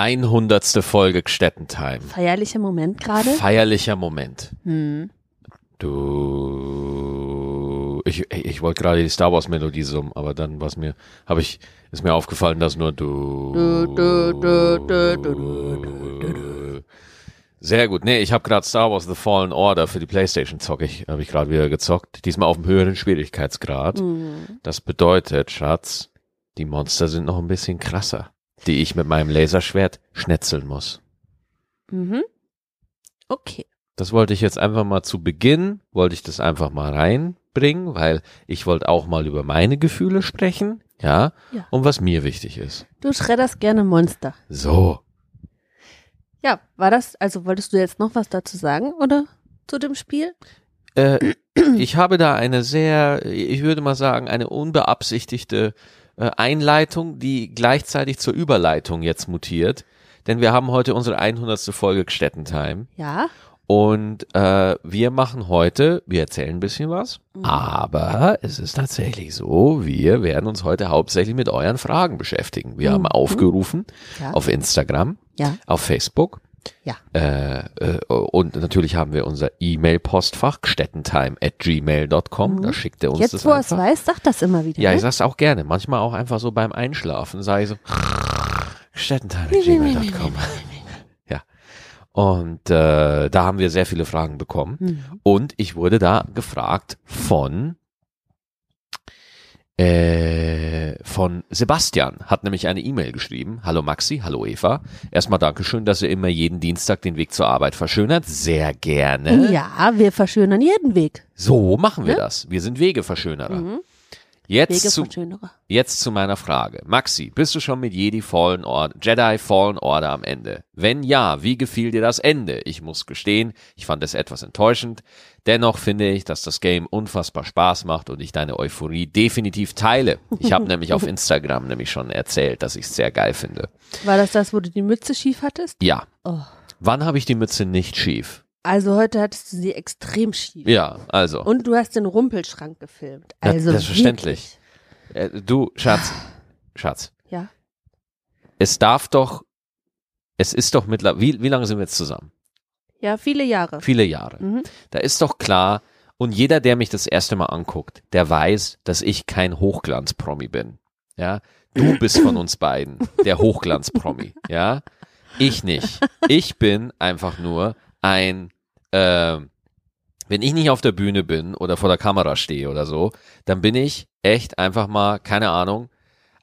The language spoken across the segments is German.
100. Folge Gstettentime. Feierlicher Moment gerade. Feierlicher Moment. Hm. Du, ich, ich wollte gerade die Star Wars Melodie summen, aber dann was mir, habe ich, ist mir aufgefallen, dass nur du. Du, du, du, du, du, du, du. Sehr gut. Nee, ich habe gerade Star Wars The Fallen Order für die PlayStation zocke ich, habe ich gerade wieder gezockt. Diesmal auf einem höheren Schwierigkeitsgrad. Hm. Das bedeutet, Schatz, die Monster sind noch ein bisschen krasser, die ich mit meinem Laserschwert schnetzeln muss. Mhm. Okay. Das wollte ich jetzt einfach mal zu Beginn, wollte ich das einfach mal reinbringen, weil ich wollte auch mal über meine Gefühle sprechen, ja, Ja. und was mir wichtig ist. Du schredderst gerne Monster. So, Ja, war das, also wolltest du jetzt noch was dazu sagen, oder? Zu dem Spiel? äh, ich habe da eine sehr, ich würde mal sagen, eine unbeabsichtigte äh, Einleitung, die gleichzeitig zur Überleitung jetzt mutiert, denn wir haben heute unsere 100. Folge Gstettentime. Ja. Und äh, wir machen heute, wir erzählen ein bisschen was, aber es ist tatsächlich so, wir werden uns heute hauptsächlich mit euren Fragen beschäftigen. Wir haben Mhm. aufgerufen Ja. auf Instagram, Ja. auf Facebook Ja. äh, äh, und natürlich haben wir unser E-Mail-Postfach stettentime at gmail.com, da schickt er uns Mhm. Jetzt, das wo er es weiß, sag das immer wieder. Ja, ne? ich sag's auch gerne, manchmal auch einfach so beim Einschlafen, sage ich so stettentime at gmail.com. Ja. Und äh, da haben wir sehr viele Fragen bekommen. Mhm. Und ich wurde da gefragt von äh, von Sebastian, hat nämlich eine E-Mail geschrieben. Hallo Maxi, hallo Eva. Erstmal Dankeschön, dass ihr immer jeden Dienstag den Weg zur Arbeit verschönert. Sehr gerne. Ja, wir verschönern jeden Weg. So machen wir Ne? das. Wir sind Wegeverschönerer. Mhm. Jetzt zu. Jetzt zu meiner Frage. Maxi, bist du schon mit Jedi Fallen Order, Jedi Fallen Order am Ende? Wenn ja, wie gefiel dir das Ende? Ich muss gestehen, ich fand es etwas enttäuschend. Dennoch finde ich, dass das Game unfassbar Spaß macht und ich deine Euphorie definitiv teile. Ich habe nämlich auf Instagram nämlich schon erzählt, dass ich es sehr geil finde. War das das, wo du die Mütze schief hattest? Ja. Oh. Wann habe ich die Mütze nicht schief? Also heute hattest du sie extrem schief. Ja, also. Und du hast den Rumpelschrank gefilmt. Also selbstverständlich. Äh, du, Schatz, Schatz. Ja. es darf doch, es ist doch mittlerweile, wie, wie lange sind wir jetzt zusammen? Ja, viele Jahre. Viele Jahre. Mhm. Da ist doch klar, und jeder, der mich das erste Mal anguckt, der weiß, dass ich kein Hochglanz-Promi bin. Ja, du bist von uns beiden der Hochglanz-Promi. Ja, ich nicht. Ich bin einfach nur ein, äh, wenn ich nicht auf der Bühne bin oder vor der Kamera stehe oder so, dann bin ich echt einfach mal, keine Ahnung.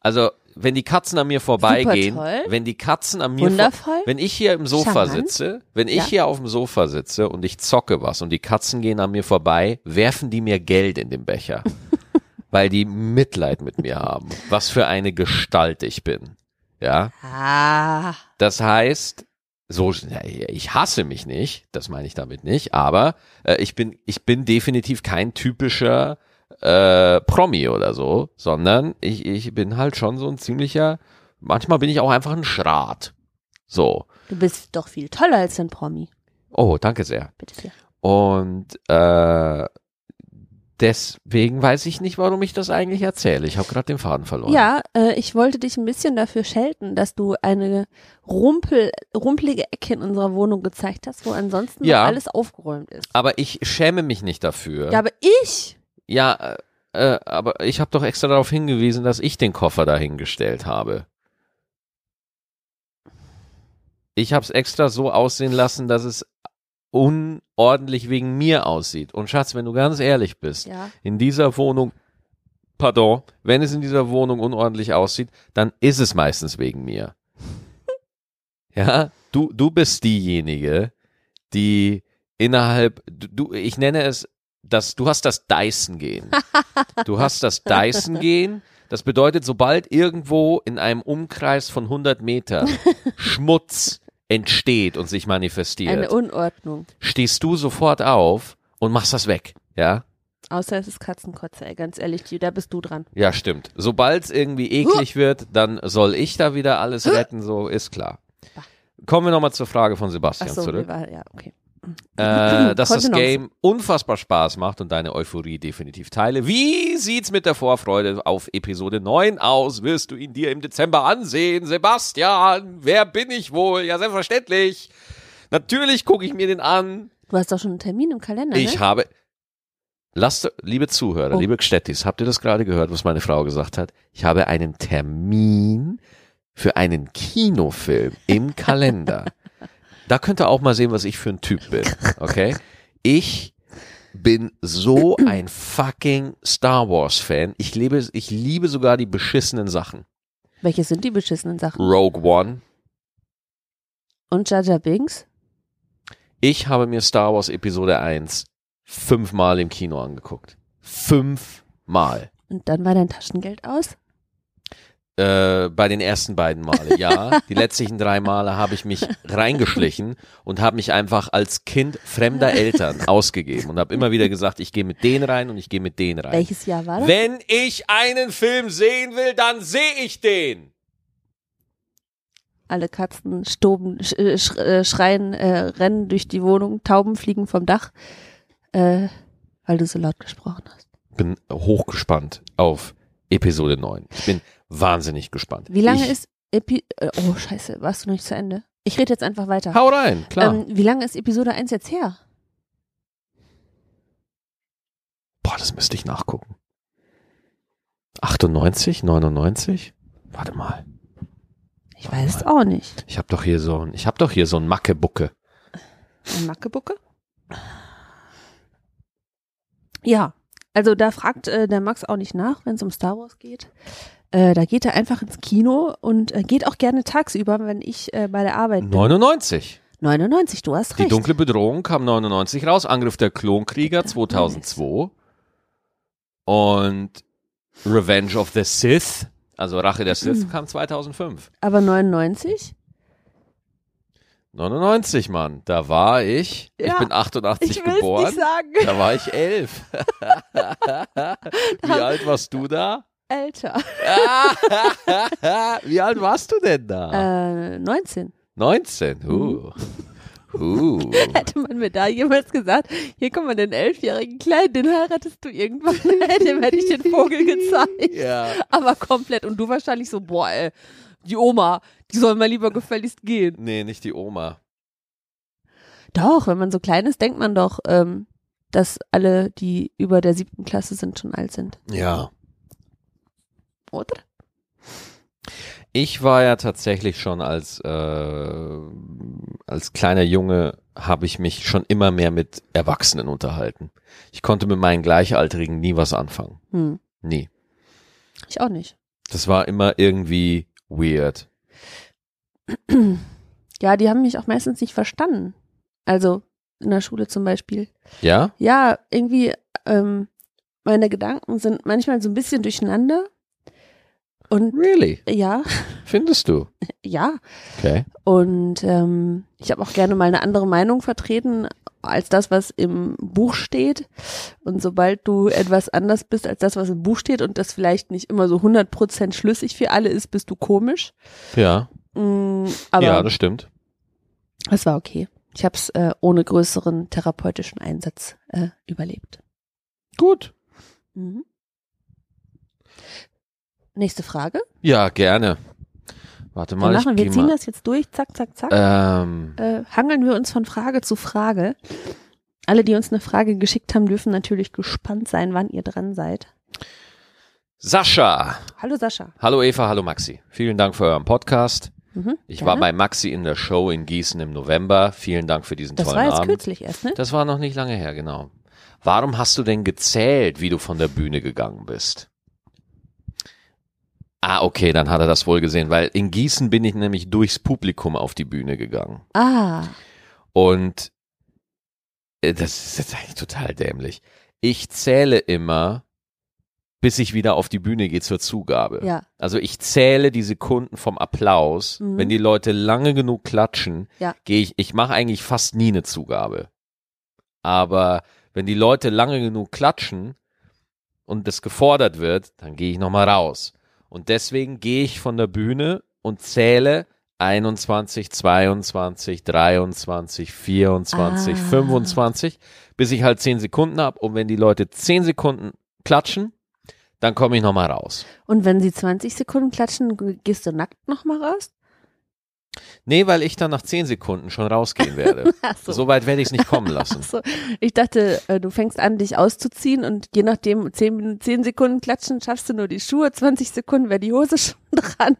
Also, wenn die Katzen an mir vorbeigehen, wenn die Katzen an mir vor, wenn ich hier im Sofa Charmant. sitze, wenn ich Ja. hier auf dem Sofa sitze und ich zocke was und die Katzen gehen an mir vorbei, werfen die mir Geld in den Becher, weil die Mitleid mit mir haben. Was für eine Gestalt ich bin. Ja, Ah. das heißt, so, ich hasse mich nicht, das meine ich damit nicht, aber äh, ich bin, ich bin definitiv kein typischer äh, Promi oder so, sondern ich, ich bin halt schon so ein ziemlicher, manchmal bin ich auch einfach ein Schrat. So. Du bist doch viel toller als ein Promi. Oh, danke sehr. Bitte sehr. Und äh, deswegen weiß ich nicht, warum ich das eigentlich erzähle. Ich habe gerade den Faden verloren. Ja, äh, ich wollte dich ein bisschen dafür schelten, dass du eine rumpel, rumpelige Ecke in unserer Wohnung gezeigt hast, wo ansonsten Ja. alles aufgeräumt ist. Aber ich schäme mich nicht dafür. Ja, aber ich. Ja, äh, äh, aber ich habe doch extra darauf hingewiesen, dass ich den Koffer dahingestellt habe. Ich habe es extra so aussehen lassen, dass es unordentlich wegen mir aussieht. Und Schatz, wenn du ganz ehrlich bist, Ja. in dieser Wohnung, pardon, wenn es in dieser Wohnung unordentlich aussieht, dann ist es meistens wegen mir. Ja, du, du bist diejenige, die innerhalb, du, ich nenne es, das, du hast das Dyson-Gehen. Du hast das Dyson-Gehen. Das bedeutet, sobald irgendwo in einem Umkreis von 100 Metern Schmutz entsteht und sich manifestiert, Eine Unordnung. stehst du sofort auf und machst das weg. Ja? Außer es ist Katzenkotze, ey, ganz ehrlich, da bist du dran. Ja, stimmt. Sobald es irgendwie eklig wird, dann soll ich da wieder alles retten, so ist klar. Kommen wir nochmal zur Frage von Ach Sebastian so, zurück. war, ja, okay. Äh, dass das. Game unfassbar Spaß macht und deine Euphorie definitiv teile. Wie sieht's mit der Vorfreude auf Episode 9 aus? Wirst du ihn dir im Dezember ansehen? Sebastian, wer bin ich wohl? Ja, selbstverständlich. Natürlich gucke ich mir den an. Du hast doch schon einen Termin im Kalender, Ich ne? habe. Lasst, liebe Zuhörer, Oh. liebe Gstettis, habt ihr das gerade gehört, was meine Frau gesagt hat? Ich habe einen Termin für einen Kinofilm im Kalender. da könnt ihr auch mal sehen, was ich für ein Typ bin, okay? Ich bin so ein fucking Star Wars Fan. Ich liebe, ich liebe sogar die beschissenen Sachen. Welche sind die beschissenen Sachen? Rogue One. Und Jar Binks? Ich habe mir Star Wars Episode 1 fünfmal im Kino angeguckt. Fünfmal. Und dann war dein Taschengeld aus? Äh, bei den ersten beiden Male, ja. Die letztlichen drei Male habe ich mich reingeschlichen und habe mich einfach als Kind fremder Eltern ausgegeben und habe immer wieder gesagt, ich gehe mit denen rein und ich gehe mit denen rein. Welches Jahr war das? Wenn ich einen Film sehen will, dann sehe ich den. Alle Katzen stoben, sch, äh, sch, äh, schreien, äh, rennen durch die Wohnung, Tauben fliegen vom Dach, äh, weil du so laut gesprochen hast. Bin hochgespannt auf Episode 9. Ich bin wahnsinnig gespannt. Wie lange ich, ist Epi äh, Oh, scheiße, warst du noch nicht zu Ende? Ich rede jetzt einfach weiter. Hau rein, klar. Ähm, wie lange ist Episode 1 jetzt her? Boah, das müsste ich nachgucken. 98, 99? Warte mal. Ich weiß es auch nicht. Ich habe doch hier so ein, ich habe doch hier so ein Mackebucke. Ein Mackebucke? Ja, also da fragt äh, der Max auch nicht nach, wenn es um Star Wars geht. Äh, da geht er einfach ins Kino und äh, geht auch gerne tagsüber, wenn ich äh, bei der Arbeit bin. 99. 99, du hast Die recht. dunkle Bedrohung kam 99 raus, Angriff der Klonkrieger 2002 und Revenge of the Sith, also Rache der Sith kam 2005. Aber 99? 99, Mann, da war ich, ich Ja, bin 88 Ich geboren, nicht sagen. da war ich elf. Wie alt warst du da? Älter. Wie alt warst du denn da? Äh, 19. 19. Uh. Uh. Hätte man mir da jemals gesagt, hier kommt mal den elfjährigen Kleinen, den heiratest du irgendwann, dem hätte ich den Vogel gezeigt. Ja. Aber komplett. Und du wahrscheinlich so, boah, ey, die Oma, die soll mal lieber gefälligst gehen. Nee, nicht die Oma. Doch, wenn man so klein ist, denkt man doch, ähm, dass alle, die über der siebten Klasse sind, schon alt sind. Ja. Oder? Ich war ja tatsächlich schon als, äh, als kleiner Junge, habe ich mich schon immer mehr mit Erwachsenen unterhalten. Ich konnte mit meinen Gleichaltrigen nie was anfangen. Hm. Nie. Ich auch nicht. Das war immer irgendwie weird. Ja, die haben mich auch meistens nicht verstanden. Also in der Schule zum Beispiel. Ja? Ja, irgendwie, ähm, meine Gedanken sind manchmal so ein bisschen durcheinander. Und Really? ja, Findest du? ja. Okay. Und ähm, ich habe auch gerne mal eine andere Meinung vertreten als das, was im Buch steht. Und sobald du etwas anders bist als das, was im Buch steht und das vielleicht nicht immer so 100% schlüssig für alle ist, bist du komisch. Ja. Mm, aber ja, das stimmt. es war okay. Ich habe es äh, ohne größeren therapeutischen Einsatz äh, überlebt. Gut. Mhm. Nächste Frage. Ja, gerne. Warte mal, ich machen, wir ziehen mal. das jetzt durch, zack, zack, zack. Ähm, äh, hangeln wir uns von Frage zu Frage. Alle, die uns eine Frage geschickt haben, dürfen natürlich gespannt sein, wann ihr dran seid. Sascha. Hallo Sascha. Hallo Eva, hallo Maxi. Vielen Dank für euren Podcast. Mhm, Ich gerne. war bei Maxi in der Show in Gießen im November. Vielen Dank für diesen Das tollen war jetzt Abend. kürzlich erst, ne? Das war noch nicht lange her, genau. Warum hast du denn gezählt, wie du von der Bühne gegangen bist? Ah, okay, dann hat er das wohl gesehen, weil in Gießen bin ich nämlich durchs Publikum auf die Bühne gegangen. Ah, Und äh, das ist jetzt eigentlich total dämlich. Ich zähle immer, bis ich wieder auf die Bühne gehe zur Zugabe. ja. Also ich zähle die Sekunden vom Applaus. Mhm. Wenn die Leute lange genug klatschen, Ja. gehe ich, ich mache eigentlich fast nie eine Zugabe. Aber wenn die Leute lange genug klatschen und das gefordert wird, dann gehe ich nochmal raus. Und deswegen gehe ich von der Bühne und zähle 21, 22, 23, 24, Ah. 25, bis ich halt 10 Sekunden hab. Und wenn die Leute 10 Sekunden klatschen, dann komme ich nochmal raus. Und wenn sie 20 Sekunden klatschen, gehst du nackt nochmal raus? Nee, weil ich dann nach 10 Sekunden schon rausgehen werde. So. so weit werde ich es nicht kommen lassen. So. Ich dachte, äh, du fängst an, dich auszuziehen und je nachdem 10, Minuten, 10 Sekunden klatschen, schaffst du nur die Schuhe, 20 Sekunden wäre die Hose schon dran.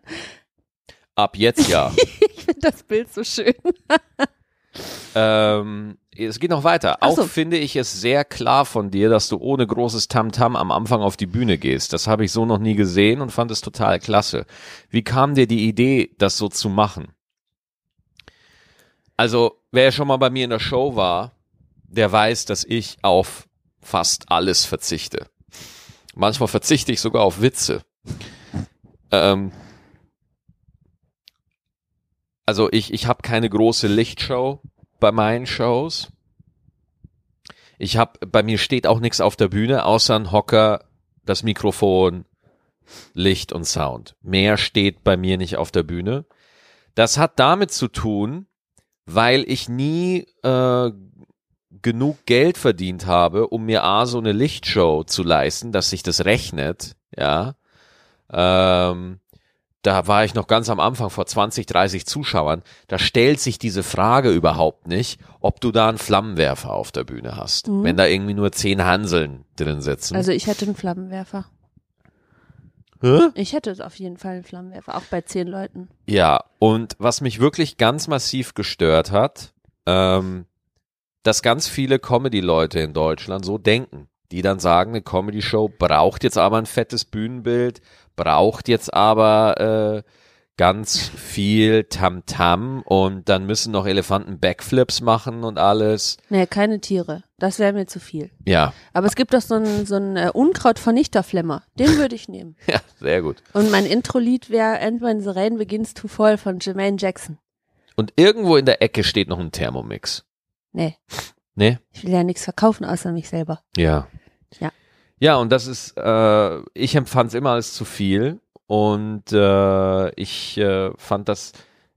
Ab jetzt ja. Ich finde das Bild so schön. Ähm, es geht noch weiter. Ach Auch so. finde ich es sehr klar von dir, dass du ohne großes Tamtam am Anfang auf die Bühne gehst. Das habe ich so noch nie gesehen und fand es total klasse. Wie kam dir die Idee, das so zu machen? Also, wer schon mal bei mir in der Show war, der weiß, dass ich auf fast alles verzichte. Manchmal verzichte ich sogar auf Witze. Ähm, also ich, ich habe keine große Lichtshow bei meinen Shows. Ich habe, bei mir steht auch nichts auf der Bühne, außer ein Hocker, das Mikrofon, Licht und Sound. Mehr steht bei mir nicht auf der Bühne. Das hat damit zu tun, weil ich nie äh, genug Geld verdient habe, um mir A, so eine Lichtshow zu leisten, dass sich das rechnet, ja. Ähm, da war ich noch ganz am Anfang vor 20, 30 Zuschauern, da stellt sich diese Frage überhaupt nicht, ob du da einen Flammenwerfer auf der Bühne hast. Mhm. Wenn da irgendwie nur zehn Hanseln drin sitzen. Also ich hätte einen Flammenwerfer. Hä? Ich hätte auf jeden Fall einen Flammenwerfer, auch bei 10 Leuten. Ja, und was mich wirklich ganz massiv gestört hat, ähm, dass ganz viele Comedy-Leute in Deutschland so denken, die dann sagen, eine Comedy-Show braucht jetzt aber ein fettes Bühnenbild, braucht jetzt aber äh, ganz viel Tamtam und dann müssen noch Elefanten Backflips machen und alles. Nee, keine Tiere. Das wäre mir zu viel. Ja, Aber es gibt doch so einen so einen, äh, Unkrautvernichterflemmer. Den würde ich nehmen. ja, sehr gut. Und mein Intro-Lied wäre And When the Rain Begins to Fall von Jermaine Jackson. Und irgendwo in der Ecke steht noch ein Thermomix. Nee, Ne? ich will ja nichts verkaufen außer mich selber. Ja. Ja. Ja, und das ist, äh, ich empfand es immer als zu viel und äh, ich äh, fand das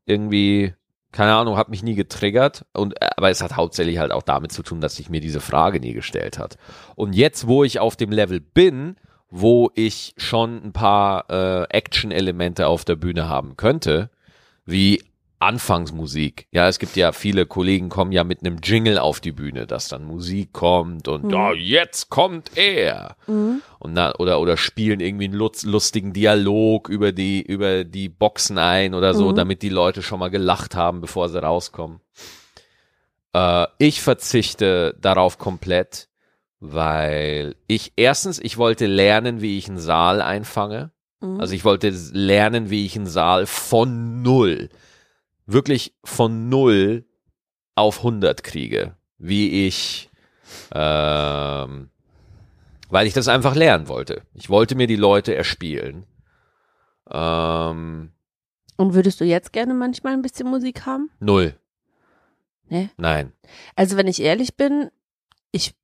irgendwie, keine Ahnung, hat mich nie getriggert und äh, aber es hat hauptsächlich halt auch damit zu tun, dass sich mir diese Frage nie gestellt hat. Und jetzt, wo ich auf dem Level bin, wo ich schon ein paar äh, Action-Elemente auf der Bühne haben könnte, wie Anfangsmusik. Ja, es gibt ja viele Kollegen kommen ja mit einem Jingle auf die Bühne, dass dann Musik kommt und Mhm. ja, jetzt kommt er. Mhm. Und na, oder oder spielen irgendwie einen lustigen Dialog über die über die Boxen ein oder so, Mhm. damit die Leute schon mal gelacht haben, bevor sie rauskommen. Äh, ich verzichte darauf komplett, weil ich erstens ich wollte lernen, wie ich einen Saal einfange. Mhm. Also ich wollte lernen, wie ich einen Saal von null, wirklich von null auf 100 kriege. Wie ich, ähm, weil ich das einfach lernen wollte. Ich wollte mir die Leute erspielen. Ähm, Und würdest du jetzt gerne manchmal ein bisschen Musik haben? null. Nee. Nein. Also wenn ich ehrlich bin, ich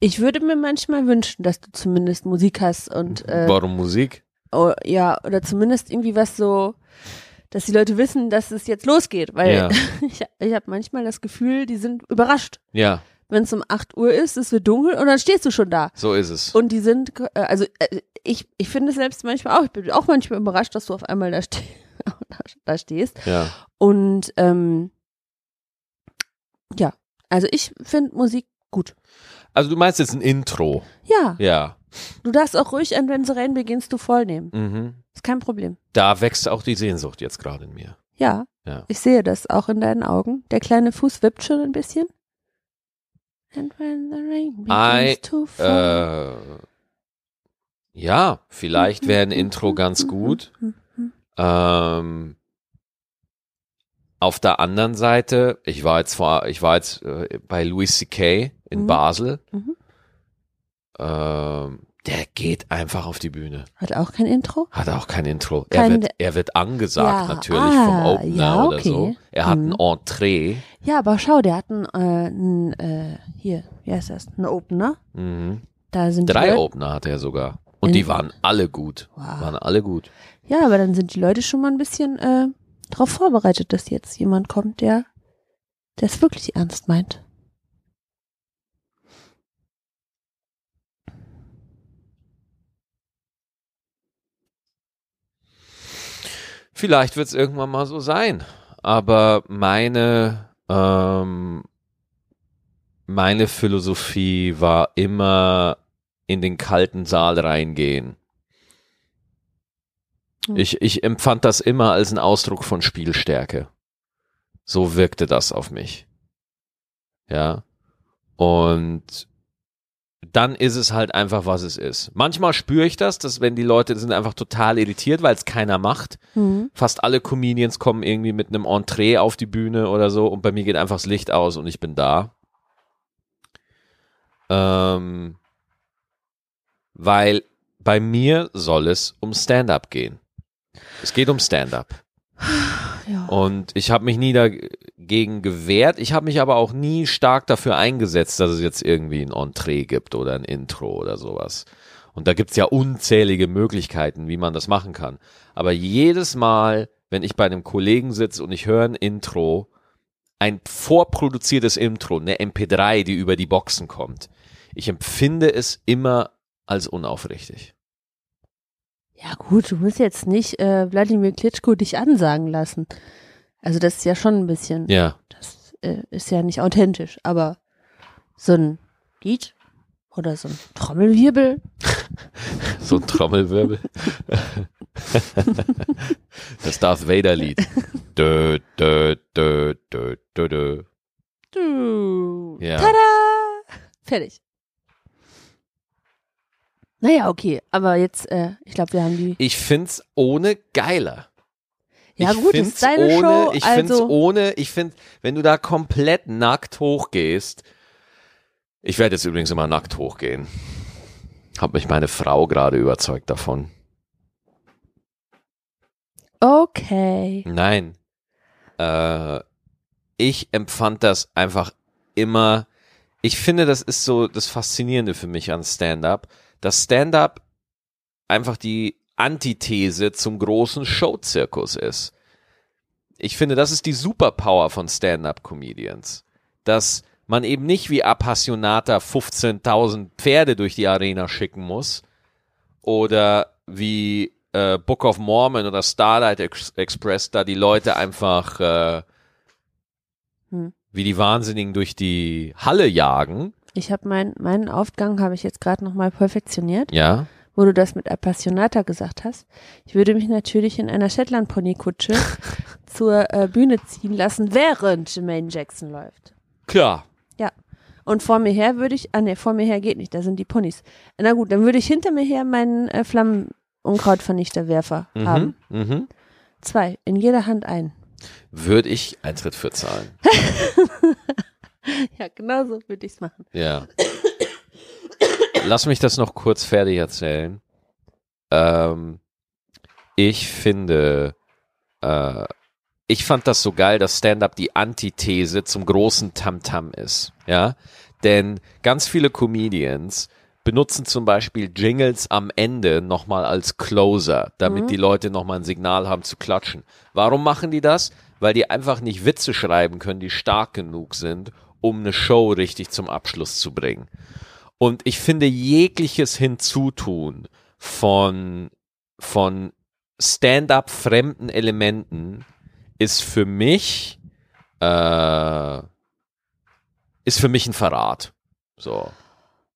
ich würde mir manchmal wünschen, dass du zumindest Musik hast und äh, Warum Musik? Oh, ja oder zumindest irgendwie was so, dass die Leute wissen, dass es jetzt losgeht, weil Ja. ich, ich habe manchmal das Gefühl, die sind überrascht, Ja, wenn es um 8 Uhr ist, es wird dunkel und dann stehst du schon da. so ist es. Und die sind, äh, also äh, ich, ich finde es selbst manchmal auch, ich bin auch manchmal überrascht, dass du auf einmal da, ste da, da stehst. Ja. Und ähm, ja, also ich finde Musik gut. Also du meinst jetzt ein Intro. Ja, Ja. Du darfst auch ruhig an Wenn sie rein beginnst du voll nehmen. Mhm. Ist kein Problem. Da wächst auch die Sehnsucht jetzt gerade in mir. Ja, Ja. ich sehe das auch in deinen Augen. Der kleine Fuß wippt schon ein bisschen. And when the rain begins I, to fall. Äh, ja, vielleicht wäre ein Intro ganz gut. Ähm, auf der anderen Seite, ich war jetzt vor, ich war jetzt äh, bei Louis C.K. in Mhm. Basel. Mhm. Ähm, der geht einfach auf die Bühne. Hat auch kein Intro? Hat auch kein Intro. Kein- er, wird, er wird angesagt Ja, natürlich ah, vom Opener ja, oder okay. so. Er hat Mhm. ein Entree. Ja, aber schau, der hat einen, äh, einen äh, hier, wie heißt das? Ein Opener. Mhm. Da sind Drei Opener hat er sogar. Und die waren alle gut. Wow. Waren alle gut. Ja, aber dann sind die Leute schon mal ein bisschen äh, darauf vorbereitet, dass jetzt jemand kommt, der der es wirklich ernst meint. Vielleicht wird es irgendwann mal so sein. Aber meine, ähm, meine Philosophie war immer in den kalten Saal reingehen. Hm. Ich, ich empfand das immer als einen Ausdruck von Spielstärke. So wirkte das auf mich. Ja. Und dann ist es halt einfach, was es ist. Manchmal spüre ich das, dass wenn die Leute sind einfach total irritiert, weil es keiner macht. Mhm. Fast alle Comedians kommen irgendwie mit einem Entree auf die Bühne oder so und bei mir geht einfach das Licht aus und ich bin da. Ähm, weil bei mir soll es um Stand-up gehen. Es geht um Stand-up. Und ich habe mich nie dagegen gewehrt. Ich habe mich aber auch nie stark dafür eingesetzt, dass es jetzt irgendwie ein Entree gibt oder ein Intro oder sowas. Und da gibt's ja unzählige Möglichkeiten, wie man das machen kann. Aber jedes Mal, wenn ich bei einem Kollegen sitze und ich höre ein Intro, ein vorproduziertes Intro, eine MP3, die über die Boxen kommt, ich empfinde es immer als unaufrichtig. Ja gut, du musst jetzt nicht äh, Wladimir Klitschko dich ansagen lassen. Also das ist ja schon ein bisschen, Ja. das äh, ist ja nicht authentisch, aber so ein Lied oder so ein Trommelwirbel, So ein Trommelwirbel. Das Darth Vader Lied. Dö, dö, dö, dö, dö, dö. du, Ja. tada, fertig. Naja, okay, aber jetzt, äh, ich glaube, wir haben die, Ich find's ohne geiler. ja ich gut, find's ist deine ohne, Show, Ich find's also, ohne, ich find, wenn du da komplett nackt hochgehst, ich werde jetzt übrigens immer nackt hochgehen. Hat mich meine Frau gerade überzeugt davon. okay, Nein. Äh, ich empfand das einfach immer. Ich finde, das ist so das Faszinierende für mich an Stand-up, dass Stand-up einfach die Antithese zum großen Showzirkus ist. Ich finde, das ist die Superpower von Stand-up-Comedians. Dass man eben nicht wie Appassionata 15.000 Pferde durch die Arena schicken muss oder wie äh, Book of Mormon oder Starlight Ex Express da die Leute einfach äh, Hm. wie die Wahnsinnigen durch die Halle jagen. Ich habe mein, meinen Aufgang habe ich jetzt gerade nochmal perfektioniert. Ja. wo du das mit Appassionata gesagt hast. Ich würde mich natürlich in einer Shetland-Pony-Kutsche zur äh, Bühne ziehen lassen, während Jermaine Jackson läuft. Klar. Und vor mir her würde ich, ah ne, vor mir her geht nicht, da sind die Ponys. Na gut, dann würde ich hinter mir her meinen äh, Flammenunkrautvernichterwerfer Mhm. haben. Mhm. Zwei, in jeder Hand ein. Würde ich Eintritt für zahlen. Ja, genau so würde ich's machen. Ja. Lass mich das noch kurz fertig erzählen. Ähm, ich finde, äh, ich fand das so geil, dass Stand-up die Antithese zum großen Tamtam ist. Ja, denn ganz viele Comedians benutzen zum Beispiel Jingles am Ende nochmal als Closer, damit Mhm. die Leute nochmal ein Signal haben zu klatschen. Warum machen die das? Weil die einfach nicht Witze schreiben können, die stark genug sind, um eine Show richtig zum Abschluss zu bringen. Und ich finde jegliches Hinzutun von, von Stand-up fremden Elementen ist für mich, äh, ist für mich ein Verrat. So.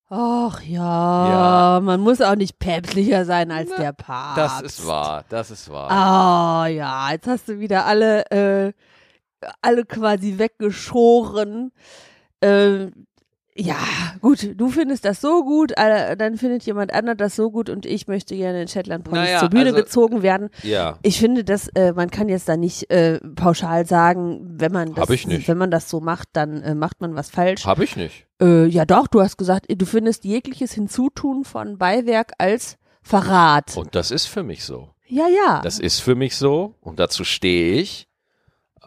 Ach ja, man muss auch nicht päpstlicher sein als Na, der Papst. Das ist wahr, das ist wahr. Ah ja, jetzt hast du wieder alle, äh, alle quasi weggeschoren. Ähm, ja, gut, du findest das so gut, äh, dann findet jemand anderes das so gut und ich möchte gerne in Shetland Ponys Naja, zur Bühne also- gezogen werden. Ja. Ich finde, dass äh, man kann jetzt da nicht äh, pauschal sagen, wenn man das, wenn man das so macht, dann äh, macht man was falsch. Hab ich nicht. Äh, ja, doch, du hast gesagt, du findest jegliches Hinzutun von Beiwerk als Verrat. Und das ist für mich so. ja, ja. Das ist für mich so und dazu stehe ich.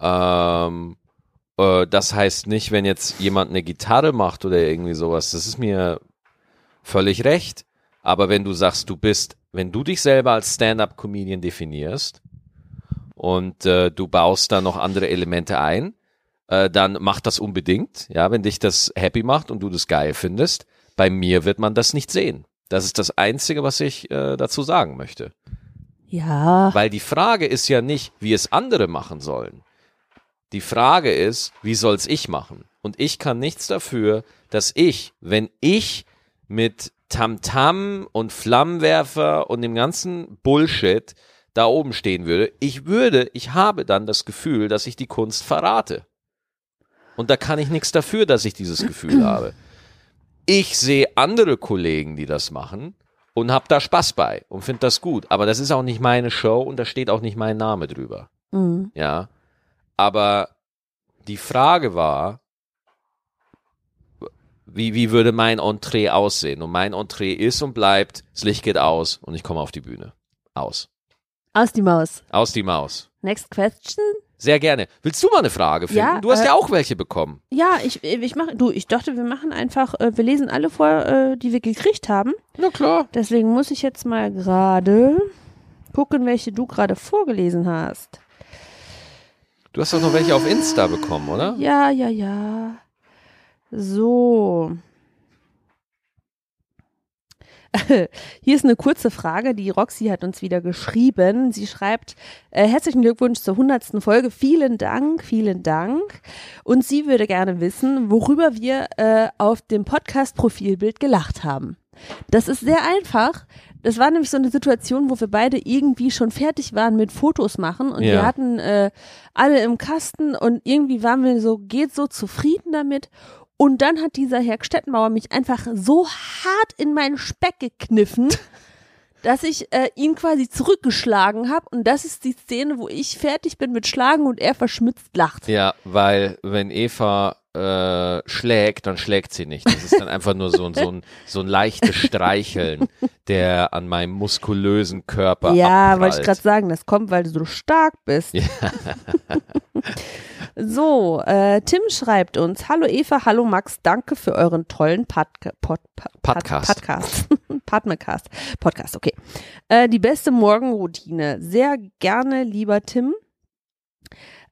Ähm, äh, das heißt nicht, wenn jetzt jemand eine Gitarre macht oder irgendwie sowas, das ist mir völlig recht. Aber wenn du sagst, du bist, wenn du dich selber als Stand-up-Comedian definierst und äh, du baust da noch andere Elemente ein, äh, dann mach das unbedingt. Ja, wenn dich das happy macht und du das geil findest. Bei mir wird man das nicht sehen. Das ist das Einzige, was ich äh, dazu sagen möchte. Ja. Weil die Frage ist ja nicht, wie es andere machen sollen. Die Frage ist, wie soll's ich machen? Und ich kann nichts dafür, dass ich, wenn ich mit Tamtam und Flammenwerfer und dem ganzen Bullshit da oben stehen würde, ich würde, ich habe dann das Gefühl, dass ich die Kunst verrate. Und da kann ich nichts dafür, dass ich dieses Gefühl habe. Ich sehe andere Kollegen, die das machen und habe da Spaß bei und finde das gut. Aber das ist auch nicht meine Show und da steht auch nicht mein Name drüber. Mhm. Ja. Aber die Frage war, wie, wie würde mein Entree aussehen? Und mein Entree ist und bleibt, das Licht geht aus und ich komme auf die Bühne. Aus. Aus die Maus. Aus die Maus. Next question. Sehr gerne. Willst du mal eine Frage finden? Ja, du hast äh, ja auch welche bekommen. Ja, ich, ich mache, du, ich dachte, wir machen einfach, äh, wir lesen alle vor, äh, die wir gekriegt haben. Na klar. Deswegen muss ich jetzt mal gerade gucken, welche du gerade vorgelesen hast. Du hast doch noch welche auf Insta bekommen, oder? Ja, ja, ja. So. Hier ist eine kurze Frage, die Roxy hat uns wieder geschrieben. Sie schreibt, äh, herzlichen Glückwunsch zur hundertsten Folge. Vielen Dank, vielen Dank. Und sie würde gerne wissen, worüber wir äh, auf dem Podcast-Profilbild gelacht haben. Das ist sehr einfach. Das war nämlich so eine Situation, wo wir beide irgendwie schon fertig waren mit Fotos machen und Ja. wir hatten äh, alle im Kasten und irgendwie waren wir so, geht so zufrieden damit. Und dann hat dieser Herr Stettenbauer mich einfach so hart in meinen Speck gekniffen, dass ich äh, ihn quasi zurückgeschlagen habe. Und das ist die Szene, wo ich fertig bin mit Schlagen und er verschmitzt lacht. Ja, weil wenn Eva äh, schlägt, dann schlägt sie nicht. Das ist dann einfach nur so, ein- so, ein, so ein leichtes Streicheln, der an meinem muskulösen Körper Ja, abprallt. wollte ich gerade sagen, das kommt, weil du so stark bist. Ja. so, äh, Tim schreibt uns, hallo Eva, hallo Max, danke für euren tollen Podca Pod Pod Podcast. Podcast. Podcast. Podcast, okay. Äh, die beste Morgenroutine. Sehr gerne, lieber Tim.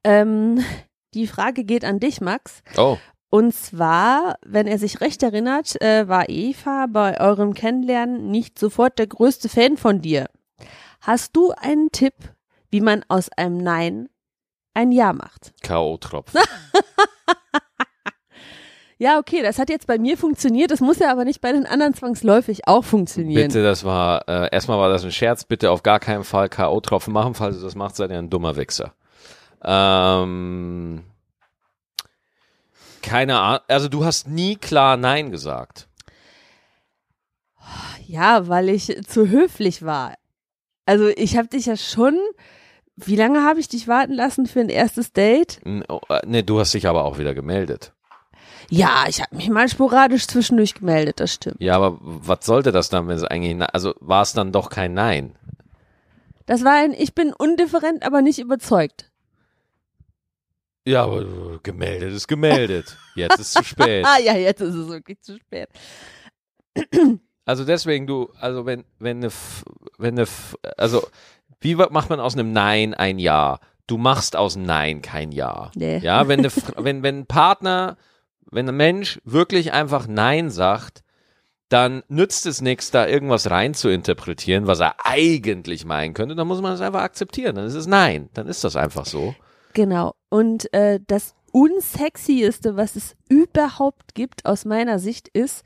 Ähm, die Frage geht an dich, Max. Oh, Und zwar, wenn er sich recht erinnert, äh, war Eva bei eurem Kennenlernen nicht sofort der größte Fan von dir. Hast du einen Tipp, wie man aus einem Nein ein Ja macht? K.O.-Tropfen. Ja, okay, das hat jetzt bei mir funktioniert, das muss ja aber nicht bei den anderen zwangsläufig auch funktionieren. Bitte, das war, äh, erstmal war das ein Scherz, bitte auf gar keinen Fall K.O.-Tropfen machen, falls ihr das macht, seid ihr ein dummer Wichser. Ähm, keine Ahnung, also du hast nie klar Nein gesagt. Ja, weil ich zu höflich war. Also ich habe dich ja schon, wie lange habe ich dich warten lassen für ein erstes Date? N- Nee, du hast dich aber auch wieder gemeldet. Ja, ich habe mich mal sporadisch zwischendurch gemeldet, das stimmt. Ja, aber was sollte das dann, wenn es eigentlich, na- also war es dann doch kein Nein? Das war ein, ich bin undifferent, aber nicht überzeugt. Ja, aber äh, gemeldet ist gemeldet. Jetzt ist zu spät. Ah ja, jetzt ist es wirklich zu spät. Also deswegen du, also wenn wenn eine F- wenn eine F- also wie macht man aus einem Nein ein Ja? Du machst aus einem Nein kein Ja. Nee. Ja, wenn eine, wenn wenn ein Partner, wenn ein Mensch wirklich einfach Nein sagt, dann nützt es nichts, da irgendwas rein zu interpretieren, was er eigentlich meinen könnte. Dann muss man es einfach akzeptieren. Dann ist es Nein. Dann ist das einfach so. Genau. Und äh, das unsexieste, was es überhaupt gibt, aus meiner Sicht, ist,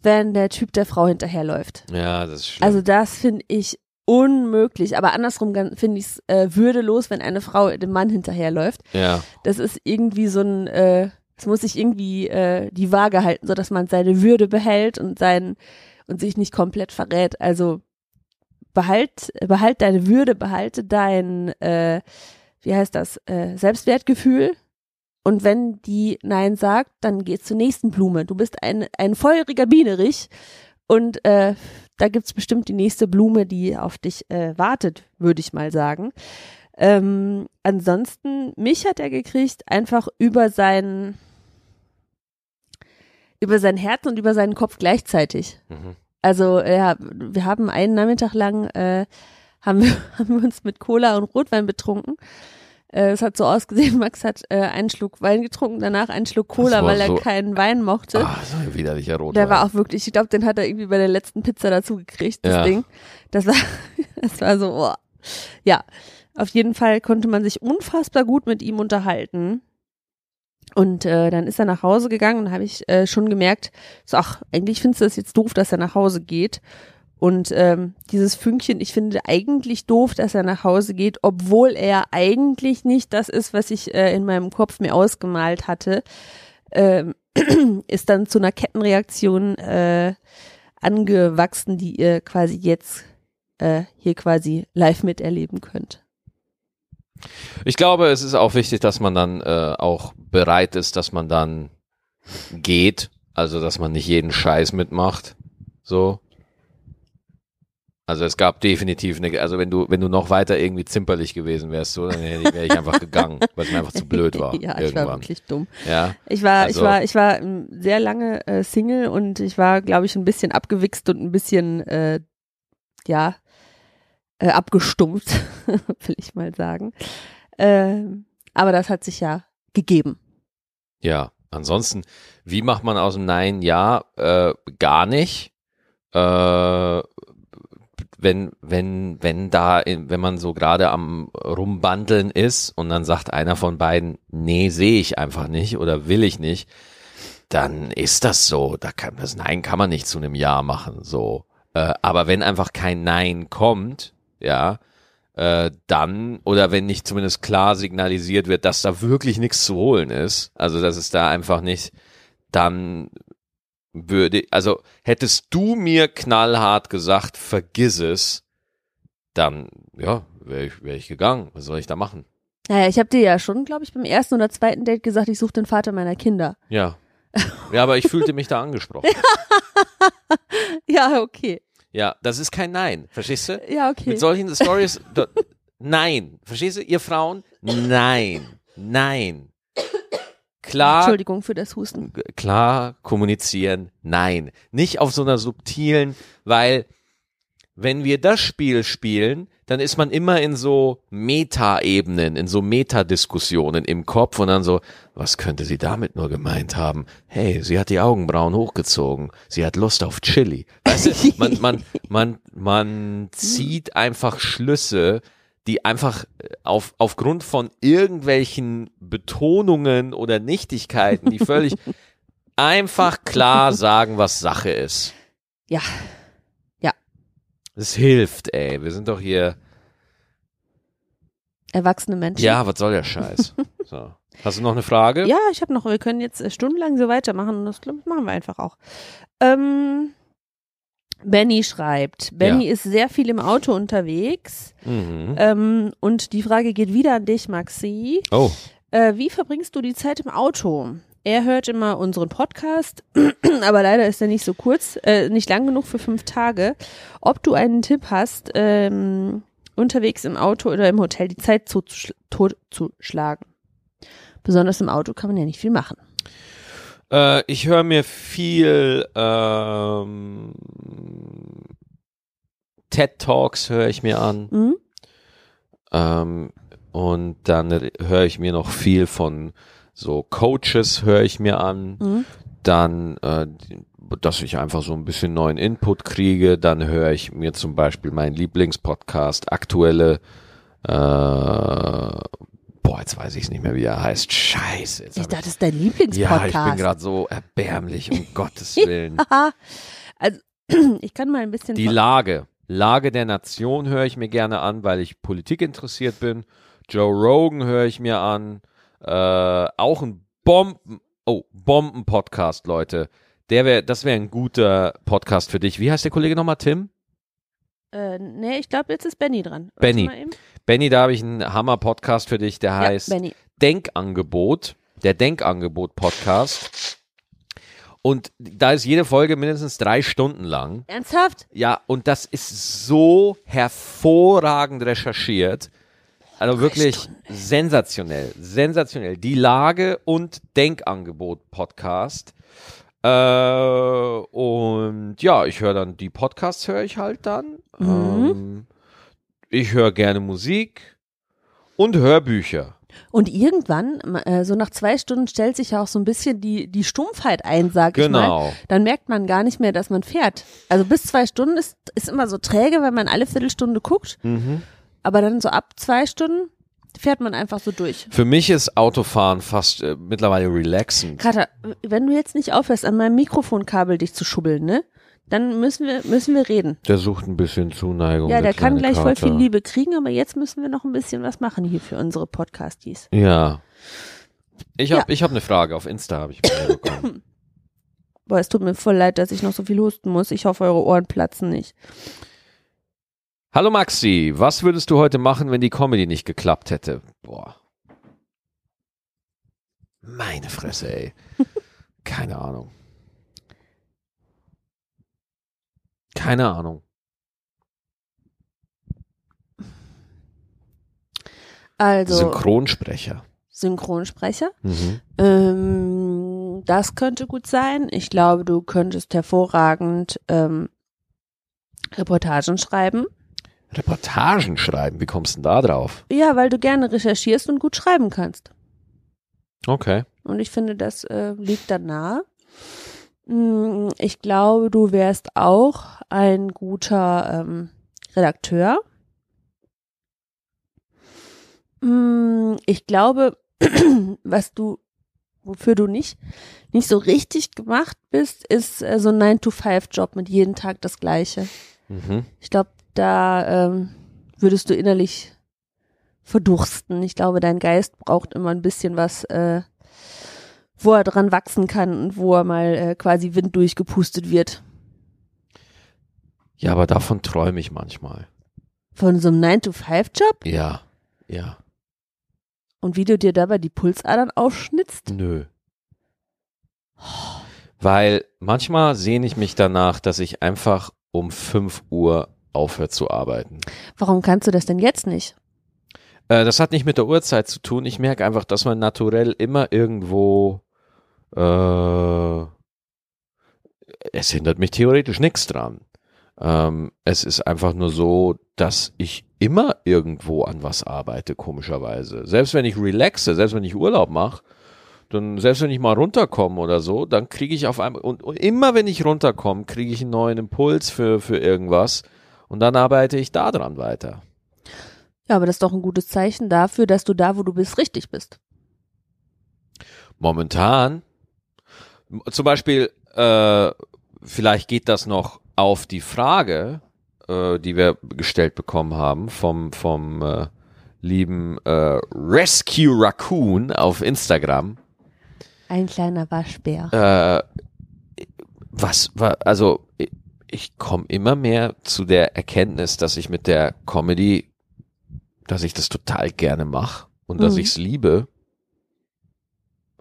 wenn der Typ der Frau hinterherläuft. Ja, das ist schlimm. Also das finde ich unmöglich. Aber andersrum finde ich es äh, würdelos, wenn eine Frau dem Mann hinterherläuft. ja. Das ist irgendwie so ein, äh, es muss sich irgendwie äh, die Waage halten, so dass man seine Würde behält und sein und sich nicht komplett verrät. Also behalt, behalt deine Würde, behalte dein, äh, wie heißt das, äh, Selbstwertgefühl. Und wenn die Nein sagt, dann geht's zur nächsten Blume. Du bist ein, ein feuriger Bienerich und äh, da gibt's bestimmt die nächste Blume, die auf dich äh, wartet, würde ich mal sagen. Ähm, ansonsten, mich hat er gekriegt, einfach über sein, über sein Herz und über seinen Kopf gleichzeitig. Mhm. Also ja, wir haben einen Nachmittag lang äh, haben, wir, haben wir uns mit Cola und Rotwein betrunken. Äh, es hat so ausgesehen, Max hat äh, einen Schluck Wein getrunken, danach einen Schluck Cola, weil er so- keinen Wein mochte. Ah, so ein widerlicher Rotwein. Der war auch wirklich, ich glaube, den hat er irgendwie bei der letzten Pizza dazu gekriegt, das Ja. Ding. Das war, das war so, boah. ja. Auf jeden Fall konnte man sich unfassbar gut mit ihm unterhalten. Und äh, dann ist er nach Hause gegangen und habe ich äh, schon gemerkt, so, ach, eigentlich findest du das jetzt doof, dass er nach Hause geht. Und ähm, dieses Fünkchen, ich finde eigentlich doof, dass er nach Hause geht, obwohl er eigentlich nicht das ist, was ich äh, in meinem Kopf mir ausgemalt hatte, ähm, ist dann zu einer Kettenreaktion äh, angewachsen, die ihr quasi jetzt äh, hier quasi live miterleben könnt. Ich glaube, es ist auch wichtig, dass man dann äh, auch bereit ist, dass man dann geht. Also, dass man nicht jeden Scheiß mitmacht. So. Also es gab definitiv eine, also wenn du, wenn du noch weiter irgendwie zimperlich gewesen wärst, so, dann wäre ich einfach gegangen, weil es mir einfach zu blöd war. ja, ich war irgendwann. wirklich dumm. Ja. Ich war, Also- ich war, ich war ähm, sehr lange äh, Single und ich war, glaube ich, ein bisschen abgewichst und ein bisschen, äh, ja, äh, abgestumpft, will ich mal sagen. Ähm, aber das hat sich ja gegeben. Ja, ansonsten, wie macht man aus dem Nein Ja? Äh, gar nicht. Äh, wenn, wenn, wenn da, wenn man so gerade am Rumbandeln ist und dann sagt einer von beiden, nee, sehe ich einfach nicht oder will ich nicht, dann ist das so. Da kann, das Nein kann man nicht zu einem Ja machen, so. Äh, aber wenn einfach kein Nein kommt, ja, äh, dann, oder wenn nicht zumindest klar signalisiert wird, dass da wirklich nichts zu holen ist, also dass es da einfach nicht, dann würde, also hättest du mir knallhart gesagt, vergiss es, dann, ja, wäre ich, wär ich gegangen. Was soll ich da machen? Naja, ich habe dir ja schon, glaube ich, beim ersten oder zweiten Date gesagt, ich suche den Vater meiner Kinder. Ja. Ja, aber ich fühlte mich da angesprochen. Ja, okay. Ja, das ist kein Nein, verstehst du? Ja, okay. Mit solchen Stories, nein, verstehst du, ihr Frauen? Nein, nein. Klar, Entschuldigung für das Husten. klar kommunizieren, nein. Nicht auf so einer subtilen, weil wenn wir das Spiel spielen, dann ist man immer in so Meta-Ebenen, in so Metadiskussionen im Kopf und dann so, was könnte sie damit nur gemeint haben? Hey, sie hat die Augenbrauen hochgezogen, sie hat Lust auf Chili. Weißt du, man, man, man, man zieht einfach Schlüsse, die einfach äh, auf, aufgrund von irgendwelchen Betonungen oder Nichtigkeiten, die völlig einfach klar sagen, was Sache ist. Ja. Es hilft, ey. Wir sind doch hier. Erwachsene Menschen. Ja, was soll der Scheiß? So. Hast du noch eine Frage? Ja, ich habe noch, wir können jetzt stundenlang so weitermachen und das machen wir einfach auch. Ähm, Benny schreibt, Benny Ja. ist sehr viel im Auto unterwegs Mhm. ähm, und die Frage geht wieder an dich, Maxi. Oh. Äh, wie verbringst du die Zeit im Auto? Er hört immer unseren Podcast, aber leider ist er nicht so kurz, äh, nicht lang genug für fünf Tage. Ob du einen Tipp hast, ähm, unterwegs im Auto oder im Hotel die Zeit totzuschlagen? Besonders im Auto kann man ja nicht viel machen. Äh, ich höre mir viel ähm, TED Talks höre ich mir an. Mhm. Ähm, und dann höre ich mir noch viel von so Coaches höre ich mir an. Mhm. Dann, äh, dass ich einfach so ein bisschen neuen Input kriege. Dann höre ich mir zum Beispiel meinen Lieblingspodcast, aktuelle, äh, boah, jetzt weiß ich es nicht mehr, wie er heißt. Scheiße. Jetzt Ich dachte, das ist dein ja, Lieblingspodcast. ich bin gerade so erbärmlich, um Gottes Willen. Also, ich kann mal ein bisschen. Die Lage. Lage der Nation höre ich mir gerne an, weil ich Politik interessiert bin. Joe Rogan höre ich mir an. Äh, auch ein Bomben, oh, Bomben-Podcast, Leute. Der wäre, das wäre ein guter Podcast für dich. Wie heißt der Kollege nochmal, Tim? äh, nee, ich glaube, jetzt ist Benny dran. Benny. Benny, da habe ich einen Hammer-Podcast für dich, der heißt Ja. Denkangebot, der Denkangebot-Podcast. Und da ist jede Folge mindestens drei Stunden lang. Ernsthaft? Ja, und das ist so hervorragend recherchiert. Also wirklich sensationell, sensationell. Die Lage und Denkangebot Podcast. Äh, und ja, ich höre dann die Podcasts, höre ich halt dann. Mhm. Ähm, ich höre gerne Musik und Hörbücher. Und irgendwann, äh, so nach zwei Stunden, stellt sich ja auch so ein bisschen die, die Stumpfheit ein, sag ich mal. Genau. Dann merkt man gar nicht mehr, dass man fährt. Also bis zwei Stunden ist, ist immer so träge, weil man alle Viertelstunde guckt. Mhm. Aber dann so ab zwei Stunden fährt man einfach so durch. Für mich ist Autofahren fast äh, mittlerweile relaxend. Kater, wenn du jetzt nicht aufhörst, an meinem Mikrofonkabel dich zu schubbeln, ne? Dann müssen wir, müssen wir reden. Der sucht ein bisschen Zuneigung. ja, der kann kleine gleich voll Kater. viel Liebe kriegen, aber jetzt müssen wir noch ein bisschen was machen hier für unsere Podcasties. Ja. Ich habe Ja. ich hab eine Frage. Auf Insta habe ich eine bekommen. Boah, es tut mir voll leid, dass ich noch so viel husten muss. Ich hoffe, eure Ohren platzen nicht. Hallo Maxi, was würdest du heute machen, wenn die Comedy nicht geklappt hätte? Boah. Meine Fresse, ey. Keine Ahnung. Keine Ahnung. Also, Synchronsprecher. Synchronsprecher. Mhm. Ähm, das könnte gut sein. Ich glaube, du könntest hervorragend ähm, Reportagen schreiben. Reportagen schreiben, wie kommst du denn da drauf? Ja, weil du gerne recherchierst und gut schreiben kannst. Okay. Und ich finde, das äh, liegt da nahe. Mm, Ich glaube, du wärst auch ein guter ähm, Redakteur. Mm, Ich glaube, was du, wofür du nicht, nicht so richtig gemacht bist, ist äh, so ein 9-to-5-Job mit jeden Tag das Gleiche. Mhm. Ich glaube, da ähm, würdest du innerlich verdursten. Ich glaube, dein Geist braucht immer ein bisschen was, äh, wo er dran wachsen kann und wo er mal äh, quasi Wind durchgepustet wird. Ja, aber davon träume ich manchmal. Von so einem 9-to-5-Job Ja, ja. und wie du dir dabei die Pulsadern aufschnitzt. Nö. Weil manchmal sehne ich mich danach, dass ich einfach um 5 Uhr aufhöre zu arbeiten. Warum kannst du das denn jetzt nicht? Äh, das hat nicht mit der Uhrzeit zu tun. Ich merke einfach, dass man naturell immer irgendwo äh, es hindert mich theoretisch nichts dran. Ähm, es ist einfach nur so, dass ich immer irgendwo an was arbeite, komischerweise. Selbst wenn ich relaxe, selbst wenn ich Urlaub mache, dann selbst wenn ich mal runterkomme oder so, dann kriege ich auf einmal und, und immer wenn ich runterkomme, kriege ich einen neuen Impuls für für irgendwas und dann arbeite ich da dran weiter. Ja, aber das ist doch ein gutes Zeichen dafür, dass du da, wo du bist, richtig bist. Momentan, zum Beispiel, äh, vielleicht geht das noch auf die Frage, äh, die wir gestellt bekommen haben vom, vom äh, lieben äh, Rescue Raccoon auf Instagram. Ein kleiner Waschbär. Äh, was war, also ich, komme immer mehr zu der Erkenntnis, dass ich mit der Comedy, dass ich das total gerne mache und dass Mhm. ich es liebe,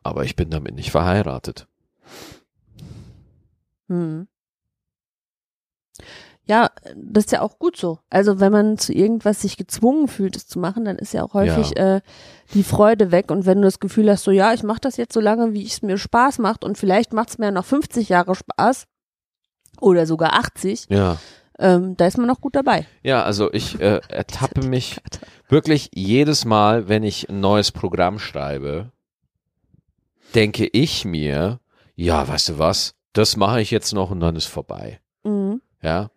aber ich bin damit nicht verheiratet. Hm. Ja, das ist ja auch gut so. Also wenn man zu irgendwas sich gezwungen fühlt, es zu machen, dann ist ja auch häufig äh, die Freude weg. Und wenn du das Gefühl hast, so ja, ich mache das jetzt so lange, wie es mir Spaß macht und vielleicht macht es mir ja noch 50 Jahre Spaß oder sogar 80, Ja. ähm, da ist man noch gut dabei. Ja, also ich äh, ertappe mich wirklich jedes Mal, wenn ich ein neues Programm schreibe, denke ich mir, ja, weißt du was, das mache ich jetzt noch und dann ist vorbei. Mhm. Ja.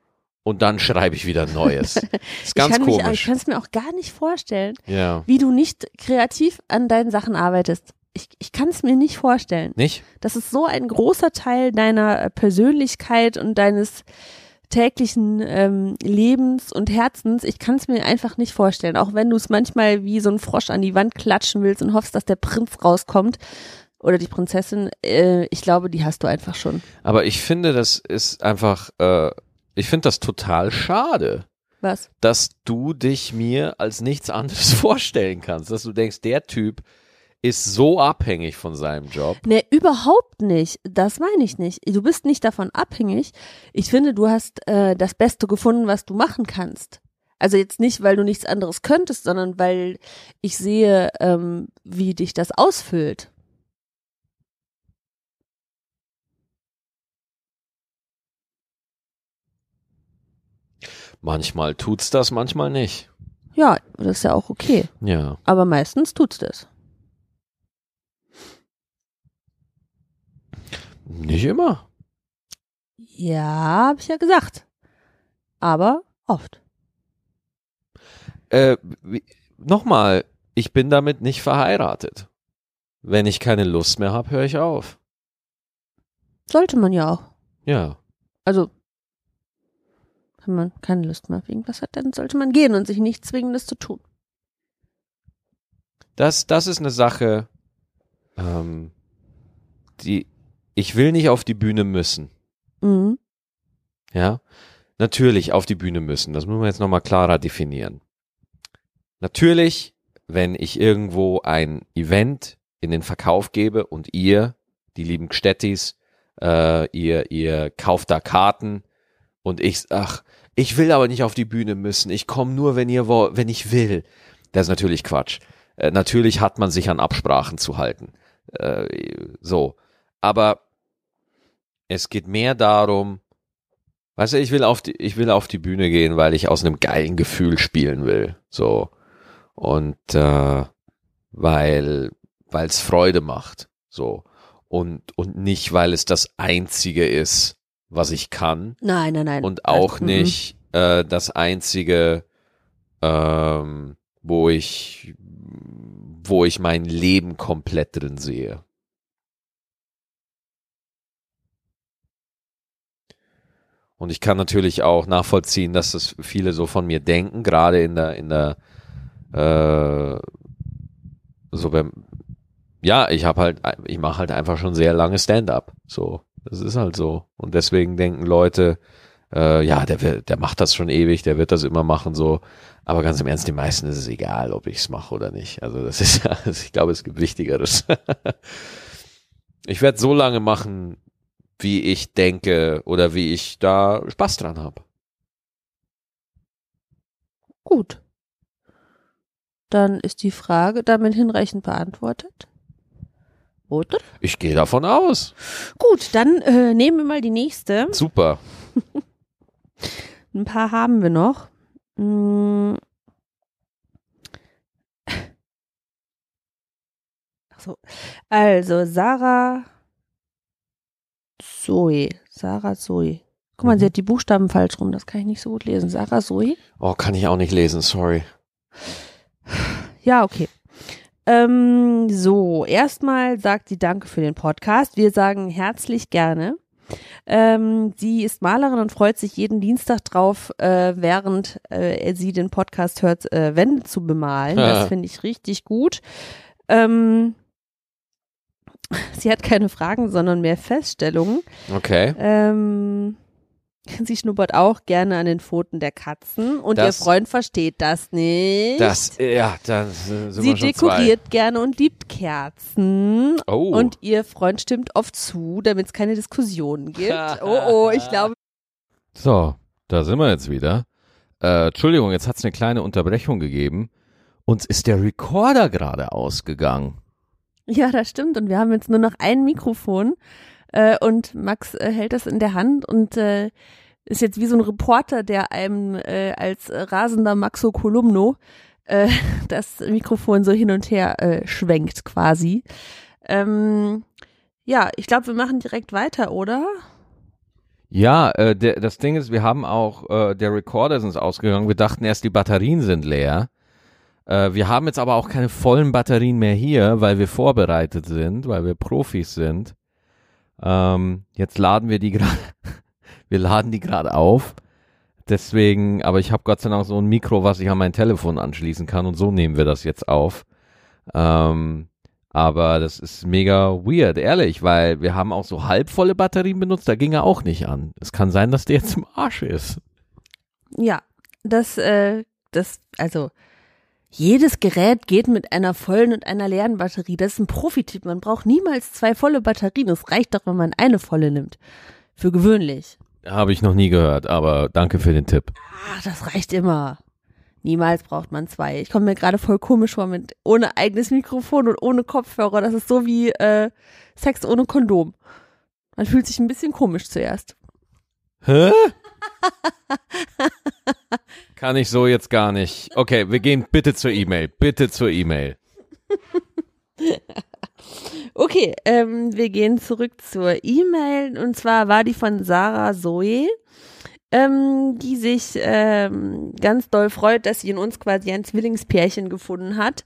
Und dann schreibe ich wieder neues. ist ich ganz kann mich, ich komisch. kann es mir auch gar nicht vorstellen, ja. wie du nicht kreativ an deinen Sachen arbeitest. Ich, ich kann es mir nicht vorstellen. Nicht? Das ist so ein großer Teil deiner äh, Persönlichkeit und deines täglichen ähm, Lebens und Herzens. Ich kann es mir einfach nicht vorstellen. Auch wenn du es manchmal wie so ein Frosch an die Wand klatschen willst und hoffst, dass der Prinz rauskommt oder die Prinzessin. Äh, ich glaube, die hast du einfach schon. Aber ich finde, das ist einfach, äh, ich finde das total schade, Was? dass du dich mir als nichts anderes vorstellen kannst. Dass du denkst, der Typ ist so abhängig von seinem Job. Nee, überhaupt nicht. Das meine ich nicht. Du bist nicht davon abhängig. Ich finde, du hast äh, das Beste gefunden, was du machen kannst. Also jetzt nicht, weil du nichts anderes könntest, sondern weil ich sehe, ähm, wie dich das ausfüllt. Manchmal tut's das, manchmal nicht. Ja, das ist ja auch okay. Ja. Aber meistens tut's das. Nicht immer. Ja, hab ich ja gesagt. Aber oft. Äh, nochmal, ich bin damit nicht verheiratet. Wenn ich keine Lust mehr habe, höre ich auf. Sollte man ja auch. Ja. Also, wenn man keine Lust mehr auf irgendwas hat, dann sollte man gehen und sich nicht zwingen, das zu tun. Das, das ist eine Sache, ähm, die, ich will nicht auf die Bühne müssen. Mhm. Ja. Natürlich auf die Bühne müssen. Das müssen wir jetzt nochmal klarer definieren. Natürlich, wenn ich irgendwo ein Event in den Verkauf gebe und ihr, die lieben Gstettis, äh, ihr, ihr kauft da Karten und ich, ach, ich will aber nicht auf die Bühne müssen. Ich komme nur, wenn ihr wo- wenn ich will. Das ist natürlich Quatsch. Äh, natürlich hat man sich an Absprachen zu halten. Äh, so. Aber es geht mehr darum, weißt du, ich will auf die, ich will auf die Bühne gehen, weil ich aus einem geilen Gefühl spielen will. So. Und äh, weil, weil es Freude macht. So. Und, und nicht, weil es das einzige ist, was ich kann. Nein, nein, nein. Und auch Also, mhm. nicht äh, das einzige, ähm, wo ich, wo ich mein Leben komplett drin sehe. Und ich kann natürlich auch nachvollziehen, dass das viele so von mir denken, gerade in der, in der, äh, so beim, ja, ich habe halt, ich mache halt einfach schon sehr lange Stand-up. So, das ist halt so. Und deswegen denken Leute, äh, ja, der, wird, der macht das schon ewig, der wird das immer machen, so. Aber ganz im Ernst, den meisten ist es egal, ob ich es mache oder nicht. Also das ist ja, ich glaube, es gibt Wichtigeres. ich werde so lange machen, wie ich denke oder wie ich da Spaß dran habe. Gut. Dann ist die Frage damit hinreichend beantwortet. Oder? Ich gehe davon aus. Gut, dann äh, nehmen wir mal die nächste. Super. Ein paar haben wir noch. Ach so. Also, Sarah Zoe. Sarah Zoe. Guck mal, Mhm. sie hat die Buchstaben falsch rum. Das kann ich nicht so gut lesen. Sarah Zoe? Oh, kann ich auch nicht lesen, sorry. Ja, okay. Ähm, so, erstmal sagt sie Danke für den Podcast. Wir sagen herzlich gerne. Ähm, sie ist Malerin und freut sich jeden Dienstag drauf, äh, während äh, sie den Podcast hört, äh, Wände zu bemalen. Das finde ich richtig gut. Ähm, sie hat keine Fragen, sondern mehr Feststellungen. Okay. Ähm, sie schnuppert auch gerne an den Pfoten der Katzen und Das- ihr Freund versteht das nicht. Das, ja, dann sind Sie wir schon dekoriert gerne und liebt Kerzen. zwei. Oh. Und ihr Freund stimmt oft zu, damit es keine Diskussionen gibt. Oh, oh, ich glaube, So, da sind wir jetzt wieder. Äh, Entschuldigung, jetzt hat es eine kleine Unterbrechung gegeben. Uns ist der Recorder gerade ausgegangen. ja, das stimmt. Und wir haben jetzt nur noch ein Mikrofon. Äh, und Max äh, hält das in der Hand und äh, ist jetzt wie so ein Reporter, der einem äh, als rasender Maxo Kolumno äh, das Mikrofon so hin und her äh, schwenkt quasi. Ähm, ja, ich glaube, wir machen direkt weiter, oder? Ja, äh, der, das Ding ist, wir haben auch, äh, der Recorder ist uns ausgegangen. Wir dachten erst, die Batterien sind leer. Äh, wir haben jetzt aber auch keine vollen Batterien mehr hier, weil wir vorbereitet sind, weil wir Profis sind. Ähm, jetzt laden wir die gerade, wir laden die gerade auf. Deswegen, aber ich habe Gott sei Dank so ein Mikro, was ich an mein Telefon anschließen kann und so nehmen wir das jetzt auf. Ähm, aber das ist mega weird, ehrlich, weil wir haben auch so halbvolle Batterien benutzt, da ging er auch nicht an. Es kann sein, dass der jetzt im Arsch ist. Ja, das, äh, das, also jedes Gerät geht mit einer vollen und einer leeren Batterie. Das ist ein Profi-Tipp. Man braucht niemals zwei volle Batterien. Es reicht doch, wenn man eine volle nimmt. Für gewöhnlich. Habe ich noch nie gehört, aber danke für den Tipp. Ah, das reicht immer. Niemals braucht man zwei. Ich komme mir gerade voll komisch vor mit ohne eigenes Mikrofon und ohne Kopfhörer. Das ist so wie äh, Sex ohne Kondom. Man fühlt sich ein bisschen komisch zuerst. Hä? Kann ich so jetzt gar nicht. Okay, wir gehen bitte zur E-Mail. Bitte zur E-Mail. Okay, ähm, wir gehen zurück zur E-Mail und zwar war die von Sarah Zoe, ähm, die sich ähm, ganz doll freut, dass sie in uns quasi ein Zwillingspärchen gefunden hat,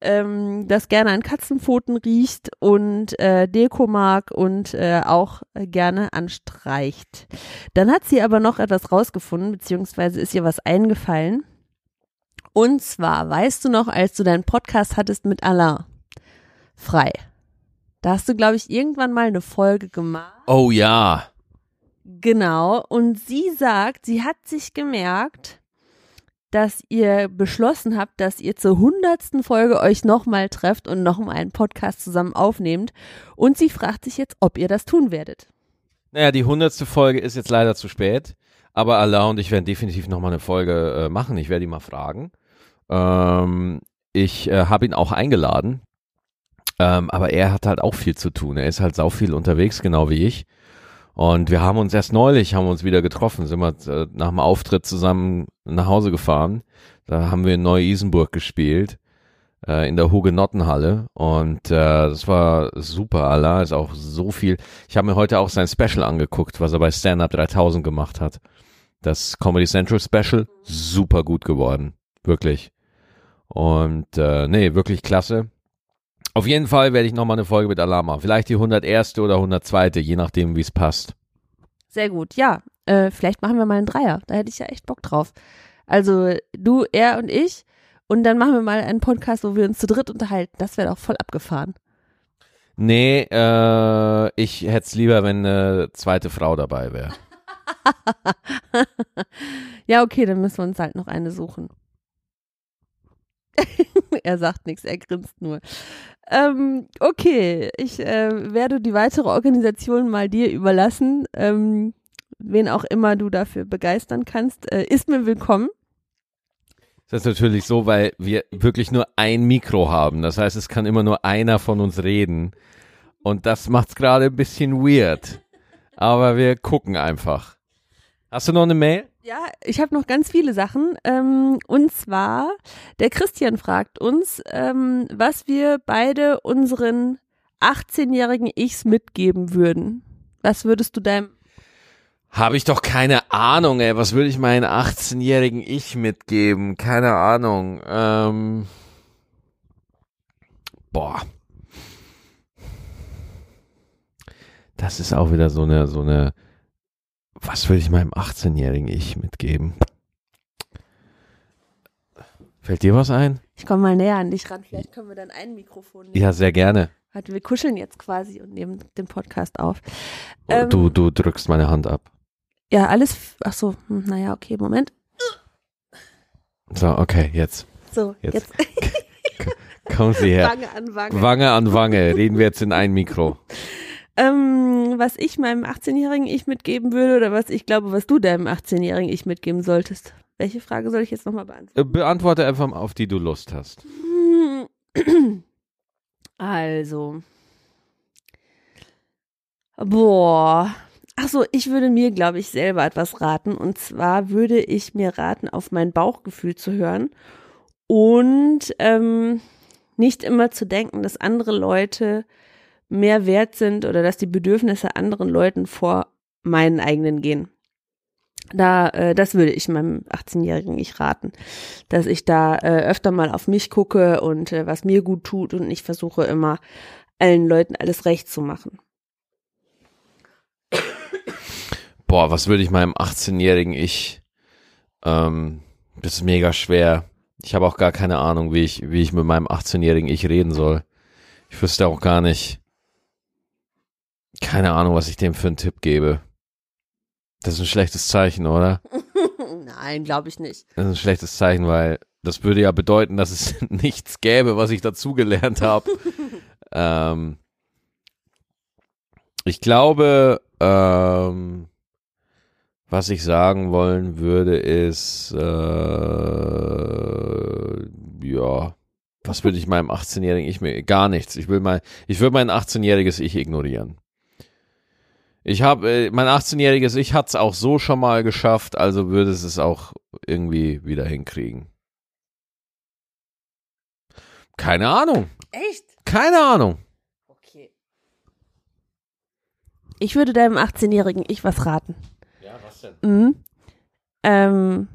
ähm, das gerne an Katzenpfoten riecht und äh, Deko mag und äh, auch gerne anstreicht. Dann hat sie aber noch etwas rausgefunden, beziehungsweise ist ihr was eingefallen. Und zwar, weißt du noch, als du deinen Podcast hattest mit Alain? Frei. Da hast du, glaube ich, irgendwann mal eine Folge gemacht. Oh ja. Genau. Und sie sagt, sie hat sich gemerkt, dass ihr beschlossen habt, dass ihr zur hundertsten Folge euch nochmal trefft und nochmal einen Podcast zusammen aufnehmt. Und sie fragt sich jetzt, ob ihr das tun werdet. Naja, die hundertste Folge ist jetzt leider zu spät. Aber Allah und ich werden definitiv nochmal eine Folge äh, machen. Ich werde ihn mal fragen. Ähm, ich äh, habe ihn auch eingeladen. Ähm, aber er hat halt auch viel zu tun. Er ist halt sau viel unterwegs, genau wie ich. Und wir haben uns erst neulich, haben uns wieder getroffen, sind wir äh, nach dem Auftritt zusammen nach Hause gefahren. Da haben wir in Neu-Isenburg gespielt, äh, in der Hugenottenhalle. Und äh, das war super, Allah ist auch so viel. Ich habe mir heute auch sein Special angeguckt, was er bei Stand Up 3000 gemacht hat. Das Comedy Central Special, super gut geworden. Wirklich. Und äh, nee, wirklich klasse. Auf jeden Fall werde ich nochmal eine Folge mit Alama. Vielleicht die 101. oder 102., je nachdem, wie es passt. Sehr gut, ja. Äh, vielleicht machen wir mal einen Dreier. Da hätte ich ja echt Bock drauf. Also du, er und ich. Und dann machen wir mal einen Podcast, wo wir uns zu dritt unterhalten. Das wäre doch voll abgefahren. Nee, äh, ich hätte es lieber, wenn eine zweite Frau dabei wäre. ja, okay, dann müssen wir uns halt noch eine suchen. er sagt nichts, er grinst nur. Ähm, okay, ich äh, werde die weitere Organisation mal dir überlassen. Ähm, wen auch immer du dafür begeistern kannst, äh, ist mir willkommen. Das ist natürlich so, weil wir wirklich nur ein Mikro haben. Das heißt, es kann immer nur einer von uns reden. Und das macht's gerade ein bisschen weird. Aber wir gucken einfach. Hast du noch eine Mail? Ja, ich habe noch ganz viele Sachen. Ähm, und zwar, der Christian fragt uns, ähm, was wir beide unseren 18-jährigen Ichs mitgeben würden. Was würdest du deinem habe ich doch keine Ahnung, ey. Was würde ich meinen 18-jährigen Ich mitgeben? Keine Ahnung. Ähm, boah. Das ist auch wieder so eine, so eine, was würde ich meinem 18-jährigen Ich mitgeben? Fällt dir was ein? Ich komme mal näher an dich ran. Vielleicht können wir dann ein Mikrofon nehmen. Ja, sehr gerne. Warte, wir kuscheln jetzt quasi und nehmen den Podcast auf. Ähm, du, du drückst meine Hand ab. Ja, alles. Ach so, hm, naja, okay, Moment. So, okay, jetzt. So, jetzt. Jetzt. Kommen Sie her. Wange an Wange. Wange an Wange. Reden wir jetzt in ein Mikro. Ähm, was ich meinem 18-jährigen Ich mitgeben würde oder was ich glaube, was du deinem 18-jährigen Ich mitgeben solltest. Welche Frage soll ich jetzt nochmal beantworten? Äh, Beantworte einfach, auf die du Lust hast. Also. Boah. Ach so, ich würde mir, glaube ich, selber etwas raten. Und zwar würde ich mir raten, auf mein Bauchgefühl zu hören und ähm, nicht immer zu denken, dass andere Leute mehr wert sind oder dass die Bedürfnisse anderen Leuten vor meinen eigenen gehen. Da, äh, das würde ich meinem 18-Jährigen nicht raten, dass ich da äh, öfter mal auf mich gucke und äh, was mir gut tut und ich versuche immer allen Leuten alles recht zu machen. Boah, was würde ich meinem 18-jährigen Ich? Ähm, das ist mega schwer. Ich habe auch gar keine Ahnung, wie ich, wie ich mit meinem 18-jährigen Ich reden soll. Ich wüsste auch gar nicht. Keine Ahnung, was ich dem für einen Tipp gebe. Das ist ein schlechtes Zeichen, oder? Nein, glaube ich nicht. Das ist ein schlechtes Zeichen, weil das würde ja bedeuten, dass es nichts gäbe, was ich dazugelernt habe. ähm, ich glaube, ähm, was ich sagen wollen würde, ist, äh, ja, was würde ich meinem 18-jährigen Ich mir, gar nichts. Ich will mal, ich würde mein 18-jähriges Ich ignorieren. Ich habe, äh, mein 18-jähriges Ich hat's auch so schon mal geschafft, also würde es es auch irgendwie wieder hinkriegen. Keine Ahnung. Echt? Keine Ahnung. Okay. Ich würde deinem 18-jährigen Ich was raten. Ja, was denn? Mhm. Ähm,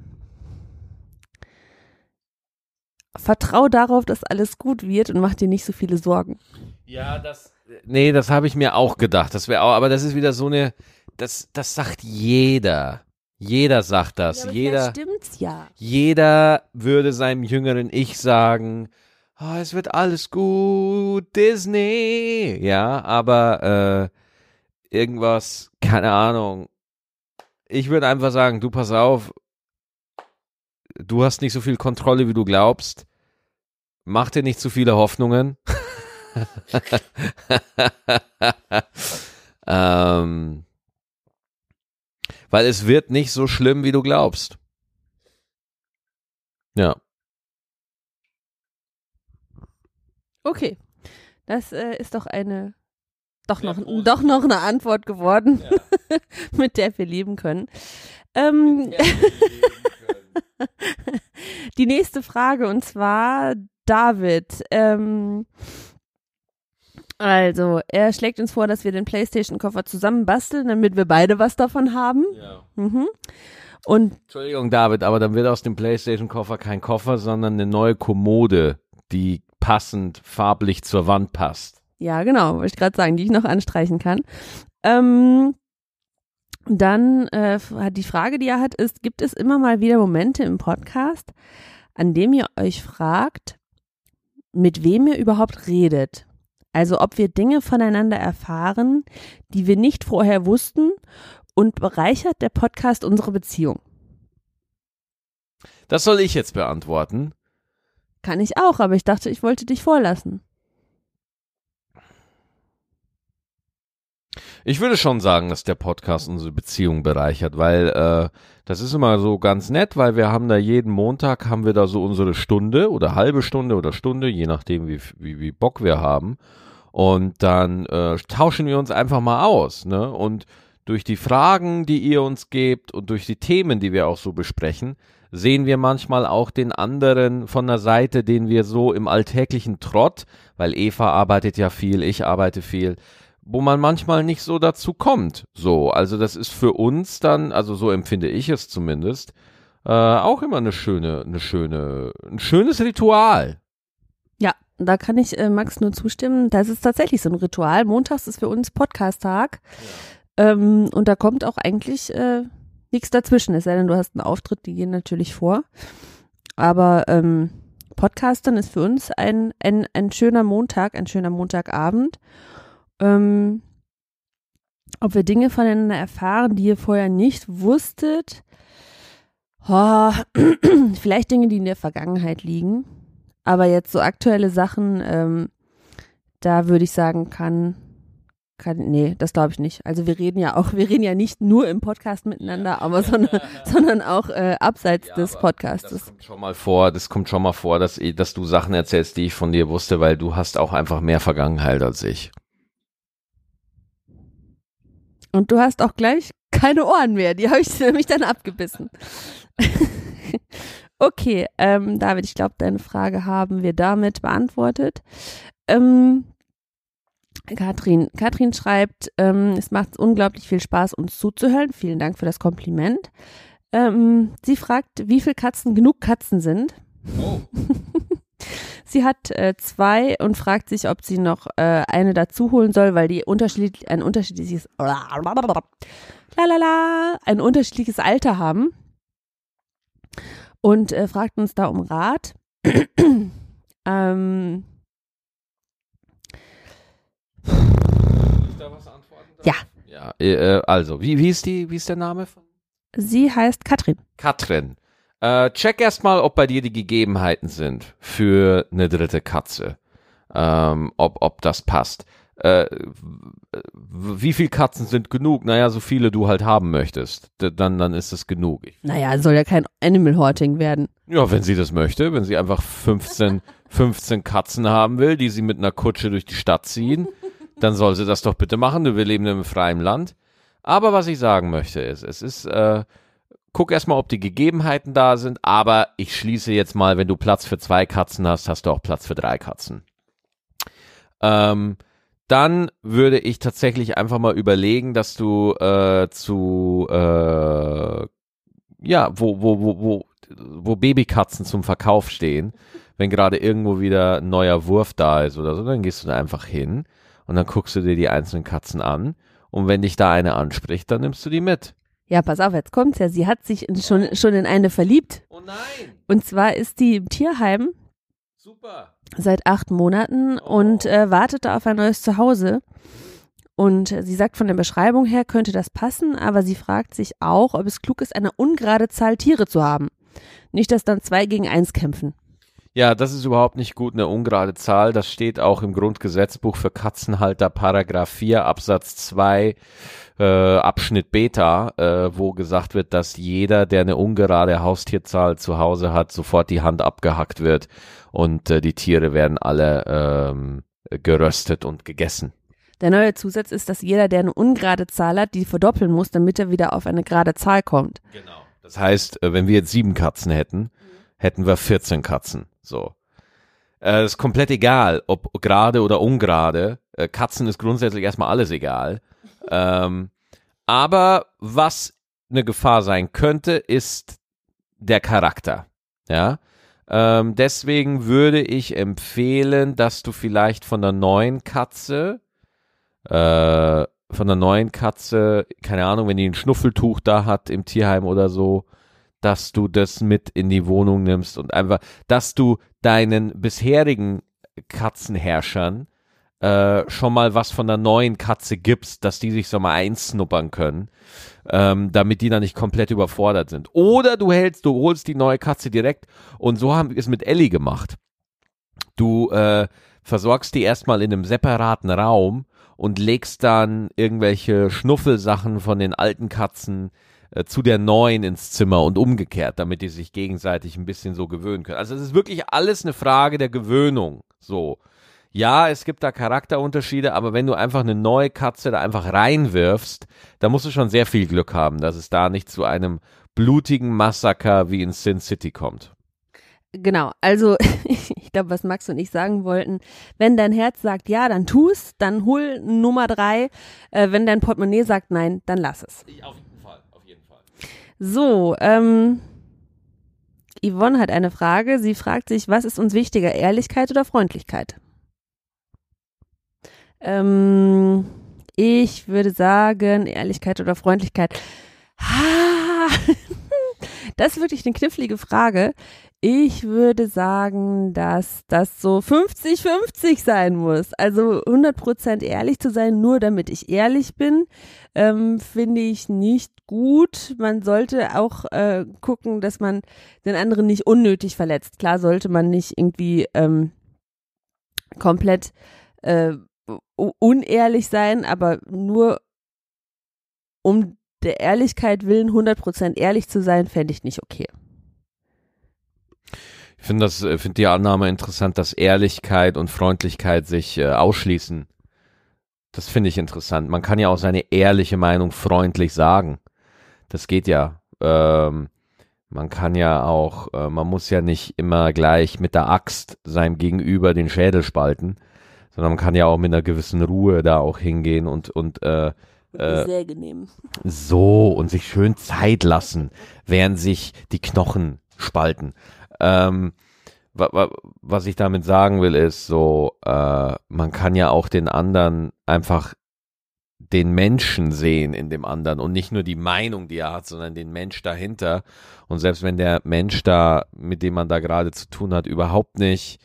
vertrau darauf, dass alles gut wird und mach dir nicht so viele Sorgen. Ja, das. Nee, das habe ich mir auch gedacht. Das wäre auch, aber das ist wieder so eine. Das, das sagt jeder. Jeder sagt das. Ja, jeder, stimmt's ja. jeder würde seinem jüngeren Ich sagen, "Ah, es wird alles gut, Disney. Ja, aber äh, irgendwas, keine Ahnung. Ich würde einfach sagen, du pass auf, du hast nicht so viel Kontrolle, wie du glaubst. Mach dir nicht zu viele Hoffnungen. ähm, weil es wird nicht so schlimm, wie du glaubst. Ja. Okay. Das äh, ist doch eine, doch noch, positiv. doch noch eine Antwort geworden, mit der wir leben können. Ähm, die nächste Frage und zwar David. Ähm, also, er schlägt uns vor, dass wir den PlayStation-Koffer zusammen basteln, damit wir beide was davon haben. Ja. Mhm. Und Entschuldigung, David, aber dann wird aus dem PlayStation-Koffer kein Koffer, sondern eine neue Kommode, die passend farblich zur Wand passt. Ja, genau, wollte ich gerade sagen, die ich noch anstreichen kann. Ähm, dann äh, hat die Frage, die er hat, ist, gibt es immer mal wieder Momente im Podcast, an dem ihr euch fragt, mit wem ihr überhaupt redet? Also ob wir Dinge voneinander erfahren, die wir nicht vorher wussten und bereichert der Podcast unsere Beziehung? Das soll ich jetzt beantworten. Kann ich auch, aber ich dachte, ich wollte dich vorlassen. Ich würde schon sagen, dass der Podcast unsere Beziehung bereichert, weil äh, das ist immer so ganz nett, weil wir haben da jeden Montag haben wir da so unsere Stunde oder halbe Stunde oder Stunde, je nachdem wie wie, wie Bock wir haben. Und dann äh, tauschen wir uns einfach mal aus, ne? Und durch die Fragen, die ihr uns gebt und durch die Themen, die wir auch so besprechen, sehen wir manchmal auch den anderen von der Seite, den wir so im alltäglichen Trott, weil Eva arbeitet ja viel, ich arbeite viel, wo man manchmal nicht so dazu kommt. So, also das ist für uns dann, also so empfinde ich es zumindest, äh, auch immer eine schöne, eine schöne, ein schönes Ritual. Ja, da kann ich äh, Max nur zustimmen. Das ist tatsächlich so ein Ritual. Montags ist für uns Podcast-Tag. Ähm, und da kommt auch eigentlich äh, nichts dazwischen, es sei denn, du hast einen Auftritt, die gehen natürlich vor. Aber ähm, Podcastern ist für uns ein, ein, ein schöner Montag, ein schöner Montagabend. Ähm, ob wir Dinge voneinander erfahren, die ihr vorher nicht wusstet. Oh, vielleicht Dinge, die in der Vergangenheit liegen. Aber jetzt so aktuelle Sachen, ähm, da würde ich sagen, kann, kann, nee, das glaube ich nicht. Also wir reden ja auch, wir reden ja nicht nur im Podcast miteinander, aber sondern, sondern auch äh, abseits Ja, des Podcastes. Das kommt schon mal vor, das kommt schon mal vor, dass, dass du Sachen erzählst, die ich von dir wusste, weil du hast auch einfach mehr Vergangenheit als ich. Und du hast auch gleich keine Ohren mehr, die habe ich nämlich dann abgebissen. okay, ähm, David, ich glaube, deine Frage haben wir damit beantwortet. Ähm, Katrin, Katrin schreibt, ähm, es macht unglaublich viel Spaß, uns zuzuhören. Vielen Dank für das Kompliment. Ähm, sie fragt, wie viele Katzen genug Katzen sind. Oh. Sie hat äh, zwei und fragt sich, ob sie noch äh, eine dazu holen soll, weil die unterschiedlich, ein unterschiedliches lalala, ein unterschiedliches Alter haben und äh, fragt uns da um Rat. ähm, Ja. Ja, äh, also, wie, wie ist die, wie ist der Name von? sie heißt Katrin. Katrin. Äh, check erstmal, ob bei dir die Gegebenheiten sind für eine dritte Katze. Ähm, ob, ob das passt. Äh, wie viel Katzen sind genug? Naja, so viele du halt haben möchtest. D dann, dann ist es genug. Ich, Naja, soll ja kein Animal Horting werden. ja, wenn sie das möchte, wenn sie einfach 15, 15 Katzen haben will, die sie mit einer Kutsche durch die Stadt ziehen, dann soll sie das doch bitte machen. Wir leben im freien Land. Aber was ich sagen möchte ist, es ist, äh, guck erstmal, ob die Gegebenheiten da sind, aber ich schließe jetzt mal, wenn du Platz für zwei Katzen hast, hast du auch Platz für drei Katzen. Ähm, dann würde ich tatsächlich einfach mal überlegen, dass du äh, zu äh, ja, wo, wo, wo, wo, wo Babykatzen zum Verkauf stehen, wenn gerade irgendwo wieder ein neuer Wurf da ist oder so, dann gehst du da einfach hin und dann guckst du dir die einzelnen Katzen an und wenn dich da eine anspricht, dann nimmst du die mit. Ja, pass auf, jetzt kommt's ja. Sie hat sich in, schon, schon in eine verliebt. Oh nein! Und zwar ist die im Tierheim Super! seit acht Monaten und äh, wartet da auf ein neues Zuhause. Und sie sagt, von der Beschreibung her könnte das passen, aber sie fragt sich auch, ob es klug ist, eine ungerade Zahl Tiere zu haben. Nicht, dass dann zwei gegen eins kämpfen. Ja, das ist überhaupt nicht gut, eine ungerade Zahl. Das steht auch im Grundgesetzbuch für Katzenhalter, Paragraph 4, Absatz 2, äh, Abschnitt Beta, äh, wo gesagt wird, dass jeder, der eine ungerade Haustierzahl zu Hause hat, sofort die Hand abgehackt wird und äh, die Tiere werden alle ähm, geröstet und gegessen. Der neue Zusatz ist, dass jeder, der eine ungerade Zahl hat, die verdoppeln muss, damit er wieder auf eine gerade Zahl kommt. Genau. Das heißt, äh, wenn wir jetzt sieben Katzen hätten, hätten wir 14 Katzen. So. Äh, ist komplett egal, ob gerade oder ungerade. Äh, Katzen ist grundsätzlich erstmal alles egal. Ähm, aber was eine Gefahr sein könnte, ist der Charakter. Ja. Ähm, deswegen würde ich empfehlen, dass du vielleicht von der neuen Katze, äh, von der neuen Katze, keine Ahnung, wenn die ein Schnuffeltuch da hat im Tierheim oder so, dass du das mit in die Wohnung nimmst und einfach, dass du deinen bisherigen Katzenherrschern äh, schon mal was von der neuen Katze gibst, dass die sich so mal einsnuppern können, ähm, damit die dann nicht komplett überfordert sind. Oder du hältst, du holst die neue Katze direkt und so haben wir es mit Ellie gemacht. Du äh, versorgst die erstmal in einem separaten Raum und legst dann irgendwelche Schnuffelsachen von den alten Katzen zu der neuen ins Zimmer und umgekehrt, damit die sich gegenseitig ein bisschen so gewöhnen können. Also es ist wirklich alles eine Frage der Gewöhnung. So. Ja, es gibt da Charakterunterschiede, aber wenn du einfach eine neue Katze da einfach reinwirfst, da musst du schon sehr viel Glück haben, dass es da nicht zu einem blutigen Massaker wie in Sin City kommt. Genau, also ich glaube, was Max und ich sagen wollten, wenn dein Herz sagt ja, dann tu's, dann hol Nummer drei. Äh, wenn dein Portemonnaie sagt nein, dann lass es. Auf. So, ähm, Yvonne hat eine Frage. Sie fragt sich, was ist uns wichtiger, Ehrlichkeit oder Freundlichkeit? Ähm, ich würde sagen, Ehrlichkeit oder Freundlichkeit. Ha, das ist wirklich eine knifflige Frage. Ich würde sagen, dass das so 50-50 sein muss. Also 100% ehrlich zu sein, nur damit ich ehrlich bin, ähm, finde ich nicht gut. Man sollte auch äh, gucken, dass man den anderen nicht unnötig verletzt. Klar sollte man nicht irgendwie ähm, komplett äh, unehrlich sein, aber nur um der Ehrlichkeit willen 100% ehrlich zu sein, fände ich nicht okay. Ich finde das, äh, finde die Annahme interessant, dass Ehrlichkeit und Freundlichkeit sich äh, ausschließen. Das finde ich interessant. Man kann ja auch seine ehrliche Meinung freundlich sagen. Das geht ja. Ähm, man kann ja auch, äh, man muss ja nicht immer gleich mit der Axt seinem Gegenüber den Schädel spalten, sondern man kann ja auch mit einer gewissen Ruhe da auch hingehen und und äh, äh, Säge nehmen. so und sich schön Zeit lassen, während sich die Knochen spalten. Ähm, wa, wa, was ich damit sagen will, ist so, äh, man kann ja auch den anderen einfach den Menschen sehen in dem anderen und nicht nur die Meinung, die er hat, sondern den Mensch dahinter. Und selbst wenn der Mensch da, mit dem man da gerade zu tun hat, überhaupt nicht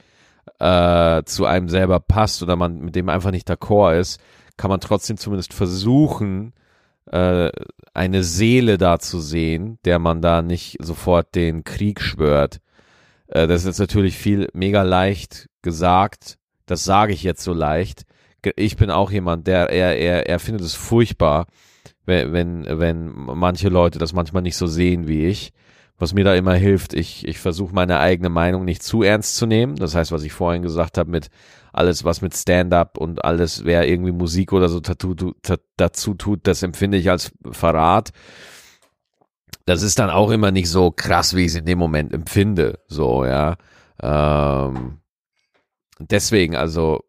äh, zu einem selber passt oder man mit dem einfach nicht d'accord ist, kann man trotzdem zumindest versuchen, äh, eine Seele da zu sehen, der man da nicht sofort den Krieg schwört. Äh, das ist jetzt natürlich viel mega leicht gesagt. Das sage ich jetzt so leicht. Ich bin auch jemand, der er, er, er findet es furchtbar, wenn, wenn, wenn manche Leute das manchmal nicht so sehen wie ich, was mir da immer hilft, ich, ich versuche meine eigene Meinung nicht zu ernst zu nehmen. Das heißt, was ich vorhin gesagt habe mit alles, was mit Stand-up und alles, wer irgendwie Musik oder so dazu tut, das empfinde ich als Verrat. Das ist dann auch immer nicht so krass, wie ich es in dem Moment empfinde. So, ja. Ähm, deswegen, also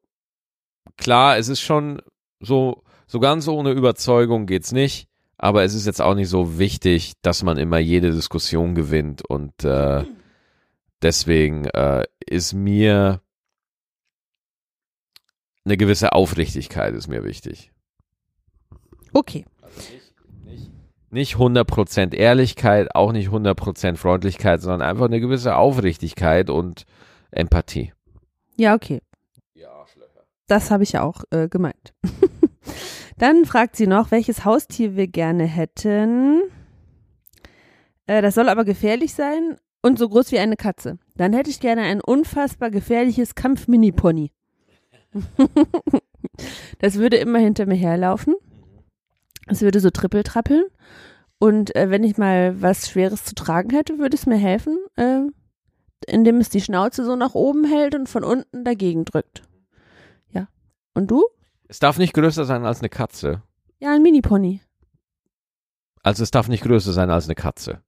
klar, es ist schon so, so ganz ohne Überzeugung geht's nicht aber es ist jetzt auch nicht so wichtig, dass man immer jede Diskussion gewinnt und äh, deswegen äh, ist mir eine gewisse Aufrichtigkeit ist mir wichtig. Okay. Also nicht, nicht, nicht 100% Ehrlichkeit, auch nicht 100% Freundlichkeit, sondern einfach eine gewisse Aufrichtigkeit und Empathie. Ja, okay. Ja, Das habe ich ja auch äh, gemeint. Dann fragt sie noch, welches Haustier wir gerne hätten. Äh, das soll aber gefährlich sein und so groß wie eine Katze. Dann hätte ich gerne ein unfassbar gefährliches Kampf-Mini-Pony. das würde immer hinter mir herlaufen. Es würde so trippeltrappeln. Und äh, wenn ich mal was Schweres zu tragen hätte, würde es mir helfen, äh, indem es die Schnauze so nach oben hält und von unten dagegen drückt. Ja. Und du? Es darf nicht größer sein als eine Katze. Ja, ein Mini-Pony. Also es darf nicht größer sein als eine Katze.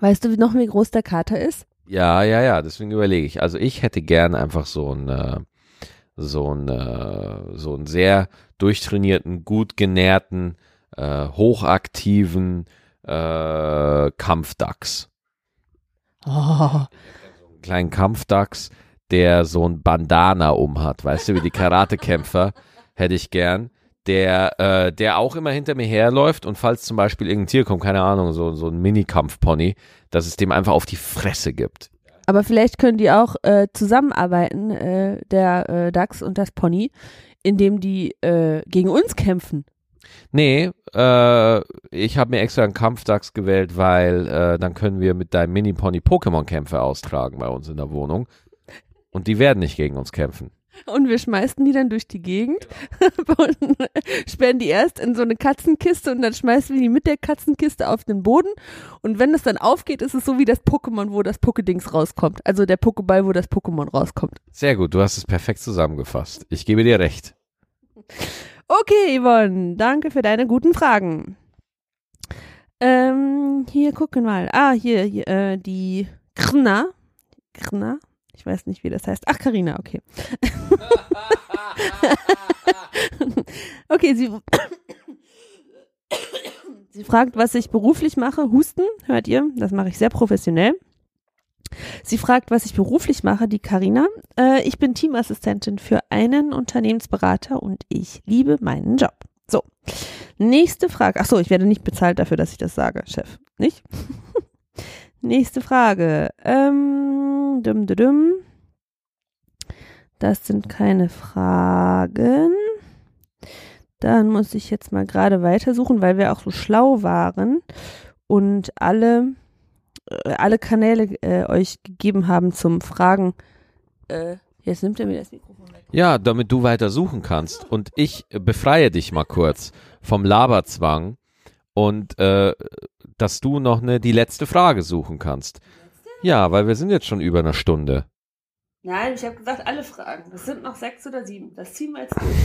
Weißt du noch, wie groß der Kater ist? Ja, ja, ja, deswegen überlege ich. Also ich hätte gern einfach so einen, äh, so einen, äh, so einen sehr durchtrainierten, gut genährten, äh, hochaktiven äh, Kampfdachs. Oh. Einen kleinen Kampfdachs, der so ein Bandana umhat, weißt du, wie die Karatekämpfer hätte ich gern, der, äh, der auch immer hinter mir herläuft und falls zum Beispiel irgendein Tier kommt, keine Ahnung, so, so ein Minikampfpony, dass es dem einfach auf die Fresse gibt. Aber vielleicht können die auch äh, zusammenarbeiten, äh, der äh, Dachs und das Pony, indem die äh, gegen uns kämpfen. Nee, äh, ich habe mir extra einen Kampfdachs gewählt, weil äh, dann können wir mit deinem Mini-Pony Pokémon-Kämpfe austragen bei uns in der Wohnung. Und die werden nicht gegen uns kämpfen. Und wir schmeißen die dann durch die Gegend und sperren die erst in so eine Katzenkiste und dann schmeißen wir die mit der Katzenkiste auf den Boden. Und wenn es dann aufgeht, ist es so wie das Pokémon, wo das Pokédings rauskommt. Also der Pokéball, wo das Pokémon rauskommt. Sehr gut, du hast es perfekt zusammengefasst. Ich gebe dir recht. Okay, Yvonne, danke für deine guten Fragen. Ähm, hier gucken wir mal. Ah, hier, hier äh, die Krna. Krna, ich weiß nicht, wie das heißt. Ach, Karina, okay. okay, sie, sie fragt, was ich beruflich mache. Husten, hört ihr? Das mache ich sehr professionell. Sie fragt, was ich beruflich mache, die Karina. Äh, ich bin Teamassistentin für einen Unternehmensberater und ich liebe meinen Job. So, nächste Frage. Ach so, ich werde nicht bezahlt dafür, dass ich das sage, Chef. Nicht? Nächste Frage. Ähm, dum, dum, dum. Das sind keine Fragen. Dann muss ich jetzt mal gerade weitersuchen, weil wir auch so schlau waren und alle, alle Kanäle äh, euch gegeben haben zum Fragen. Äh, jetzt nimmt er mir das Mikrofon weg. Ja, damit du weiter suchen kannst. Und ich befreie dich mal kurz vom Laberzwang und äh, dass du noch eine, die letzte Frage suchen kannst. Ja, weil wir sind jetzt schon über eine Stunde. Nein, ich habe gesagt, alle Fragen. Das sind noch sechs oder sieben. Das ziehen wir jetzt durch.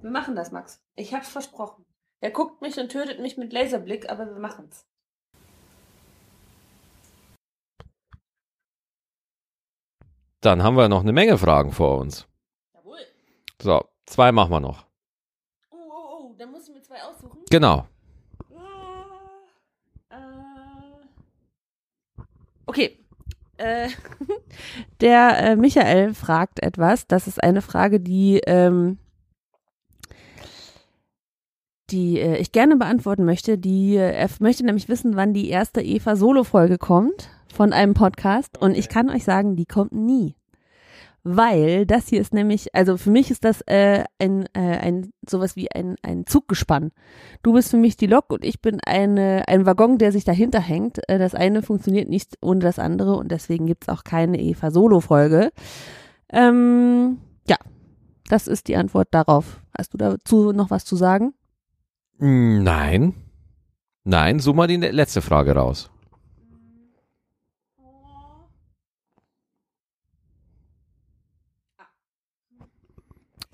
Wir machen das, Max. Ich hab's versprochen. Er guckt mich und tötet mich mit Laserblick, aber wir machen's. Dann haben wir noch eine Menge Fragen vor uns. Jawohl. So, zwei machen wir noch. Oh, oh, oh, dann musst du mir zwei aussuchen. Genau. Okay. Äh, der äh, Michael fragt etwas. Das ist eine Frage, die, ähm, die äh, ich gerne beantworten möchte. Die äh, er möchte nämlich wissen, wann die erste Eva Solo-Folge kommt von einem Podcast. Und ich kann euch sagen, die kommt nie weil das hier ist nämlich, also für mich ist das äh, ein, äh, ein sowas wie ein, ein Zuggespann. Du bist für mich die Lok und ich bin eine, ein Waggon, der sich dahinter hängt. Äh, das eine funktioniert nicht ohne das andere und deswegen gibt's auch keine Eva-Solo-Folge. Ähm, ja, das ist die Antwort darauf. Hast du dazu noch was zu sagen? Nein. Nein, such mal die letzte Frage raus.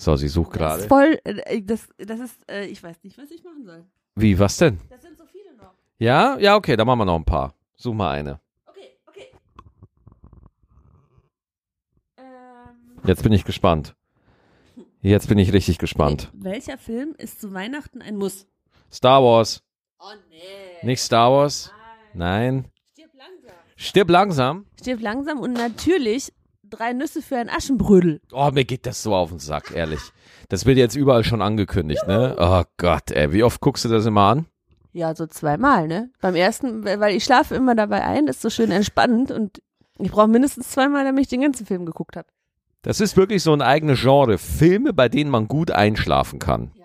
So, sie sucht gerade. voll, äh, das, das ist, äh, ich weiß nicht, was ich machen soll. Wie, was denn? Das sind so viele noch. Ja? Ja, okay, dann machen wir noch ein paar. Such mal eine. Okay, okay. Ähm, Jetzt bin ich gespannt. Jetzt bin ich richtig gespannt. welcher Film ist zu Weihnachten ein Muss? Star Wars. Oh nee. Nicht Star Wars? Nein. Stirb langsam. Stirb langsam. Stirb langsam und natürlich drei Nüsse für ein Aschenbrödel. Oh, mir geht das so auf den Sack, ehrlich. Das wird jetzt überall schon angekündigt, ne? Oh Gott, ey. Wie oft guckst du das immer an? Ja, so zweimal, ne? Beim ersten, weil ich schlafe immer dabei ein, das ist so schön entspannend und ich brauche mindestens zweimal, damit ich den ganzen Film geguckt habe. Das ist wirklich so ein eigenes Genre. Filme, bei denen man gut einschlafen kann. Ja.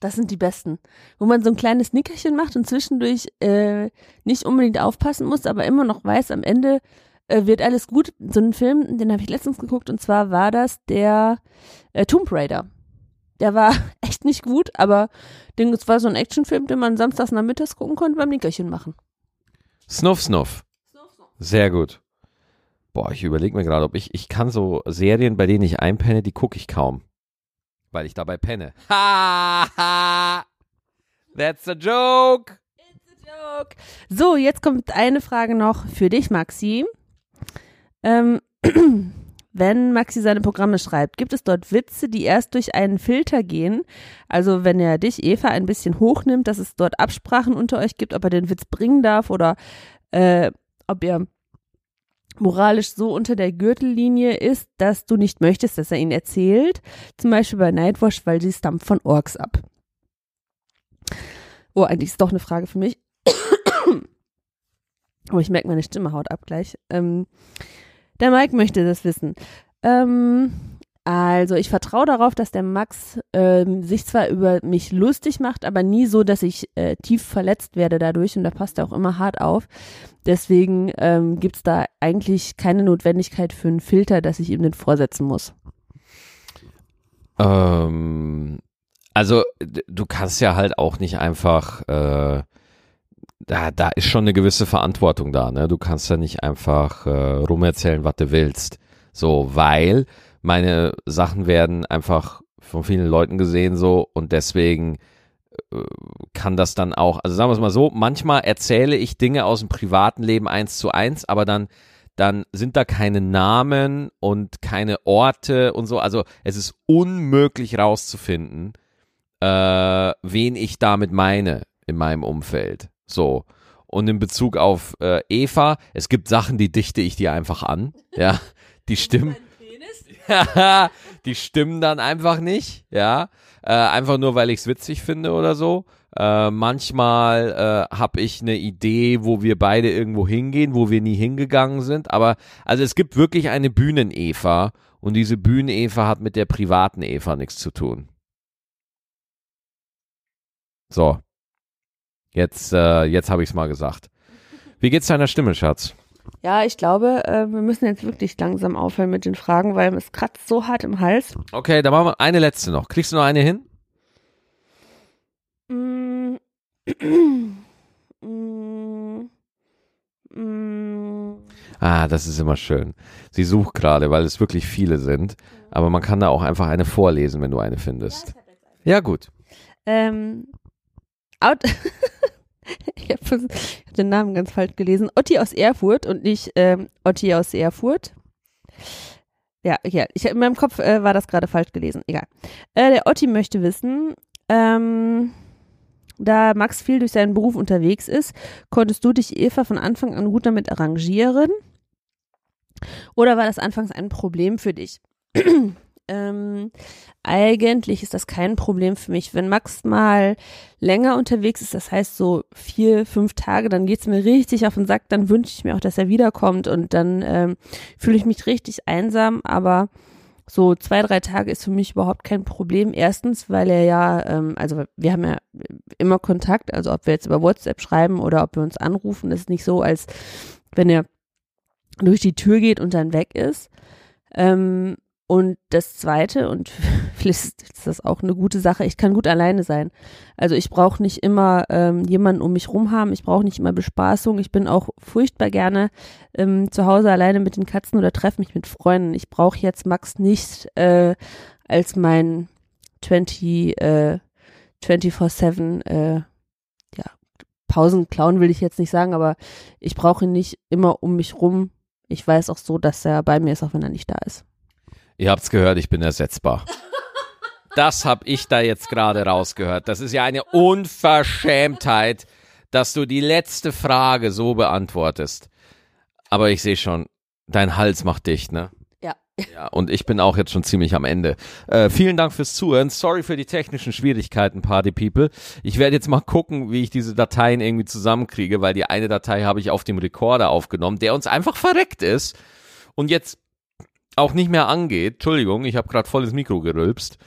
Das sind die besten. Wo man so ein kleines Nickerchen macht und zwischendurch äh, nicht unbedingt aufpassen muss, aber immer noch weiß, am Ende äh, wird alles gut. So ein Film, den habe ich letztens geguckt und zwar war das der äh, Tomb Raider. Der war echt nicht gut, aber den, es war so ein Actionfilm, den man samstags nachmittags gucken konnte beim Nickerchen machen. Snuff, Snuff. Sehr gut. Boah, ich überlege mir gerade, ob ich, ich kann so Serien, bei denen ich einpenne, die gucke ich kaum. Weil ich dabei penne. Ha, ha. That's a joke. Joke. So, jetzt kommt eine Frage noch für dich, Maxi. Ähm, wenn Maxi seine Programme schreibt, gibt es dort Witze, die erst durch einen Filter gehen? Also wenn er dich, Eva, ein bisschen hochnimmt, dass es dort Absprachen unter euch gibt, ob er den Witz bringen darf oder äh, ob ihr moralisch so unter der Gürtellinie ist, dass du nicht möchtest, dass er ihn erzählt. Zum Beispiel bei Nightwash, weil sie stampft von Orks ab. Oh, eigentlich ist doch eine Frage für mich. Oh, ich merke, meine Stimme haut ab gleich. Ähm, der Mike möchte das wissen. Ähm, also, ich vertraue darauf, dass der Max ähm, sich zwar über mich lustig macht, aber nie so, dass ich äh, tief verletzt werde dadurch. Und da passt er auch immer hart auf. Deswegen ähm, gibt's da eigentlich keine Notwendigkeit für einen Filter, dass ich ihm den vorsetzen muss. Ähm, also, du kannst ja halt auch nicht einfach, äh, da, da ist schon eine gewisse Verantwortung da, ne? Du kannst ja nicht einfach äh, rumerzählen, was du willst. So, weil meine Sachen werden einfach von vielen Leuten gesehen so und deswegen äh, kann das dann auch, also sagen wir es mal so, manchmal erzähle ich Dinge aus dem privaten Leben eins zu eins, aber dann dann sind da keine Namen und keine Orte und so. Also es ist unmöglich rauszufinden, äh, wen ich damit meine in meinem Umfeld. So. Und in Bezug auf äh, Eva, es gibt Sachen, die dichte ich dir einfach an. Ja, die stimmen. die stimmen dann einfach nicht, ja. Äh, einfach nur, weil ich es witzig finde oder so. Äh, manchmal äh, habe ich eine Idee, wo wir beide irgendwo hingehen, wo wir nie hingegangen sind. Aber also es gibt wirklich eine Bühnen-Eva und diese Bühnen-Eva hat mit der privaten Eva nichts zu tun. So. Jetzt, äh, jetzt habe ich es mal gesagt. Wie geht's deiner Stimme, Schatz? Ja, ich glaube, äh, wir müssen jetzt wirklich langsam aufhören mit den Fragen, weil es kratzt so hart im Hals. Okay, dann machen wir eine letzte noch. Kriegst du noch eine hin? Mm. Mm. Mm. Ah, das ist immer schön. Sie sucht gerade, weil es wirklich viele sind. Aber man kann da auch einfach eine vorlesen, wenn du eine findest. Ja, gut. Ähm, Out ich habe hab den Namen ganz falsch gelesen. Otti aus Erfurt und nicht ähm, Otti aus Erfurt. Ja, ja, ich, in meinem Kopf äh, war das gerade falsch gelesen. Egal. Äh, der Otti möchte wissen, ähm, da Max viel durch seinen Beruf unterwegs ist, konntest du dich, Eva, von Anfang an gut damit arrangieren? Oder war das anfangs ein Problem für dich? ähm, eigentlich ist das kein Problem für mich. Wenn Max mal länger unterwegs ist, das heißt so vier, fünf Tage, dann geht's mir richtig auf den Sack, dann wünsche ich mir auch, dass er wiederkommt und dann ähm, fühle ich mich richtig einsam, aber so zwei, drei Tage ist für mich überhaupt kein Problem. Erstens, weil er ja, ähm, also wir haben ja immer Kontakt, also ob wir jetzt über WhatsApp schreiben oder ob wir uns anrufen, ist nicht so, als wenn er durch die Tür geht und dann weg ist. Ähm, und das Zweite, und vielleicht ist das auch eine gute Sache, ich kann gut alleine sein. Also ich brauche nicht immer ähm, jemanden um mich rum haben, ich brauche nicht immer Bespaßung. Ich bin auch furchtbar gerne ähm, zu Hause alleine mit den Katzen oder treffe mich mit Freunden. Ich brauche jetzt Max nicht äh, als mein 20, äh, 24-7, äh, ja, Pausen klauen will ich jetzt nicht sagen, aber ich brauche ihn nicht immer um mich rum. Ich weiß auch so, dass er bei mir ist, auch wenn er nicht da ist. Ihr habt's gehört, ich bin ersetzbar. Das hab ich da jetzt gerade rausgehört. Das ist ja eine Unverschämtheit, dass du die letzte Frage so beantwortest. Aber ich sehe schon, dein Hals macht dicht, ne? Ja. Ja, und ich bin auch jetzt schon ziemlich am Ende. Äh, vielen Dank fürs Zuhören. Sorry für die technischen Schwierigkeiten, Party People. Ich werde jetzt mal gucken, wie ich diese Dateien irgendwie zusammenkriege, weil die eine Datei habe ich auf dem Rekorder aufgenommen, der uns einfach verreckt ist und jetzt auch nicht mehr angeht. Entschuldigung, ich habe gerade volles Mikro gerülpst.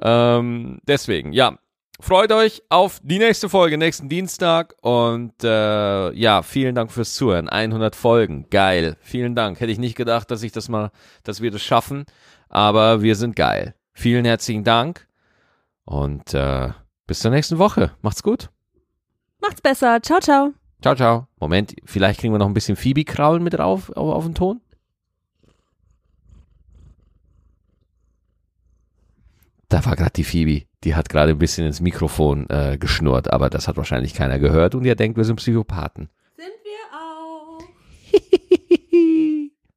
Ähm, deswegen, ja. Freut euch auf die nächste Folge nächsten Dienstag und äh, ja, vielen Dank fürs Zuhören. 100 Folgen, geil. Vielen Dank. Hätte ich nicht gedacht, dass ich das mal, dass wir das schaffen, aber wir sind geil. Vielen herzlichen Dank und äh, bis zur nächsten Woche. Macht's gut. Macht's besser. Ciao, ciao. Ciao, ciao. Moment, vielleicht kriegen wir noch ein bisschen Phoebe-Kraulen mit drauf auf, auf den Ton. Da war gerade die Phoebe. Die hat gerade ein bisschen ins Mikrofon äh, geschnurrt, aber das hat wahrscheinlich keiner gehört und ihr denkt, wir sind Psychopathen.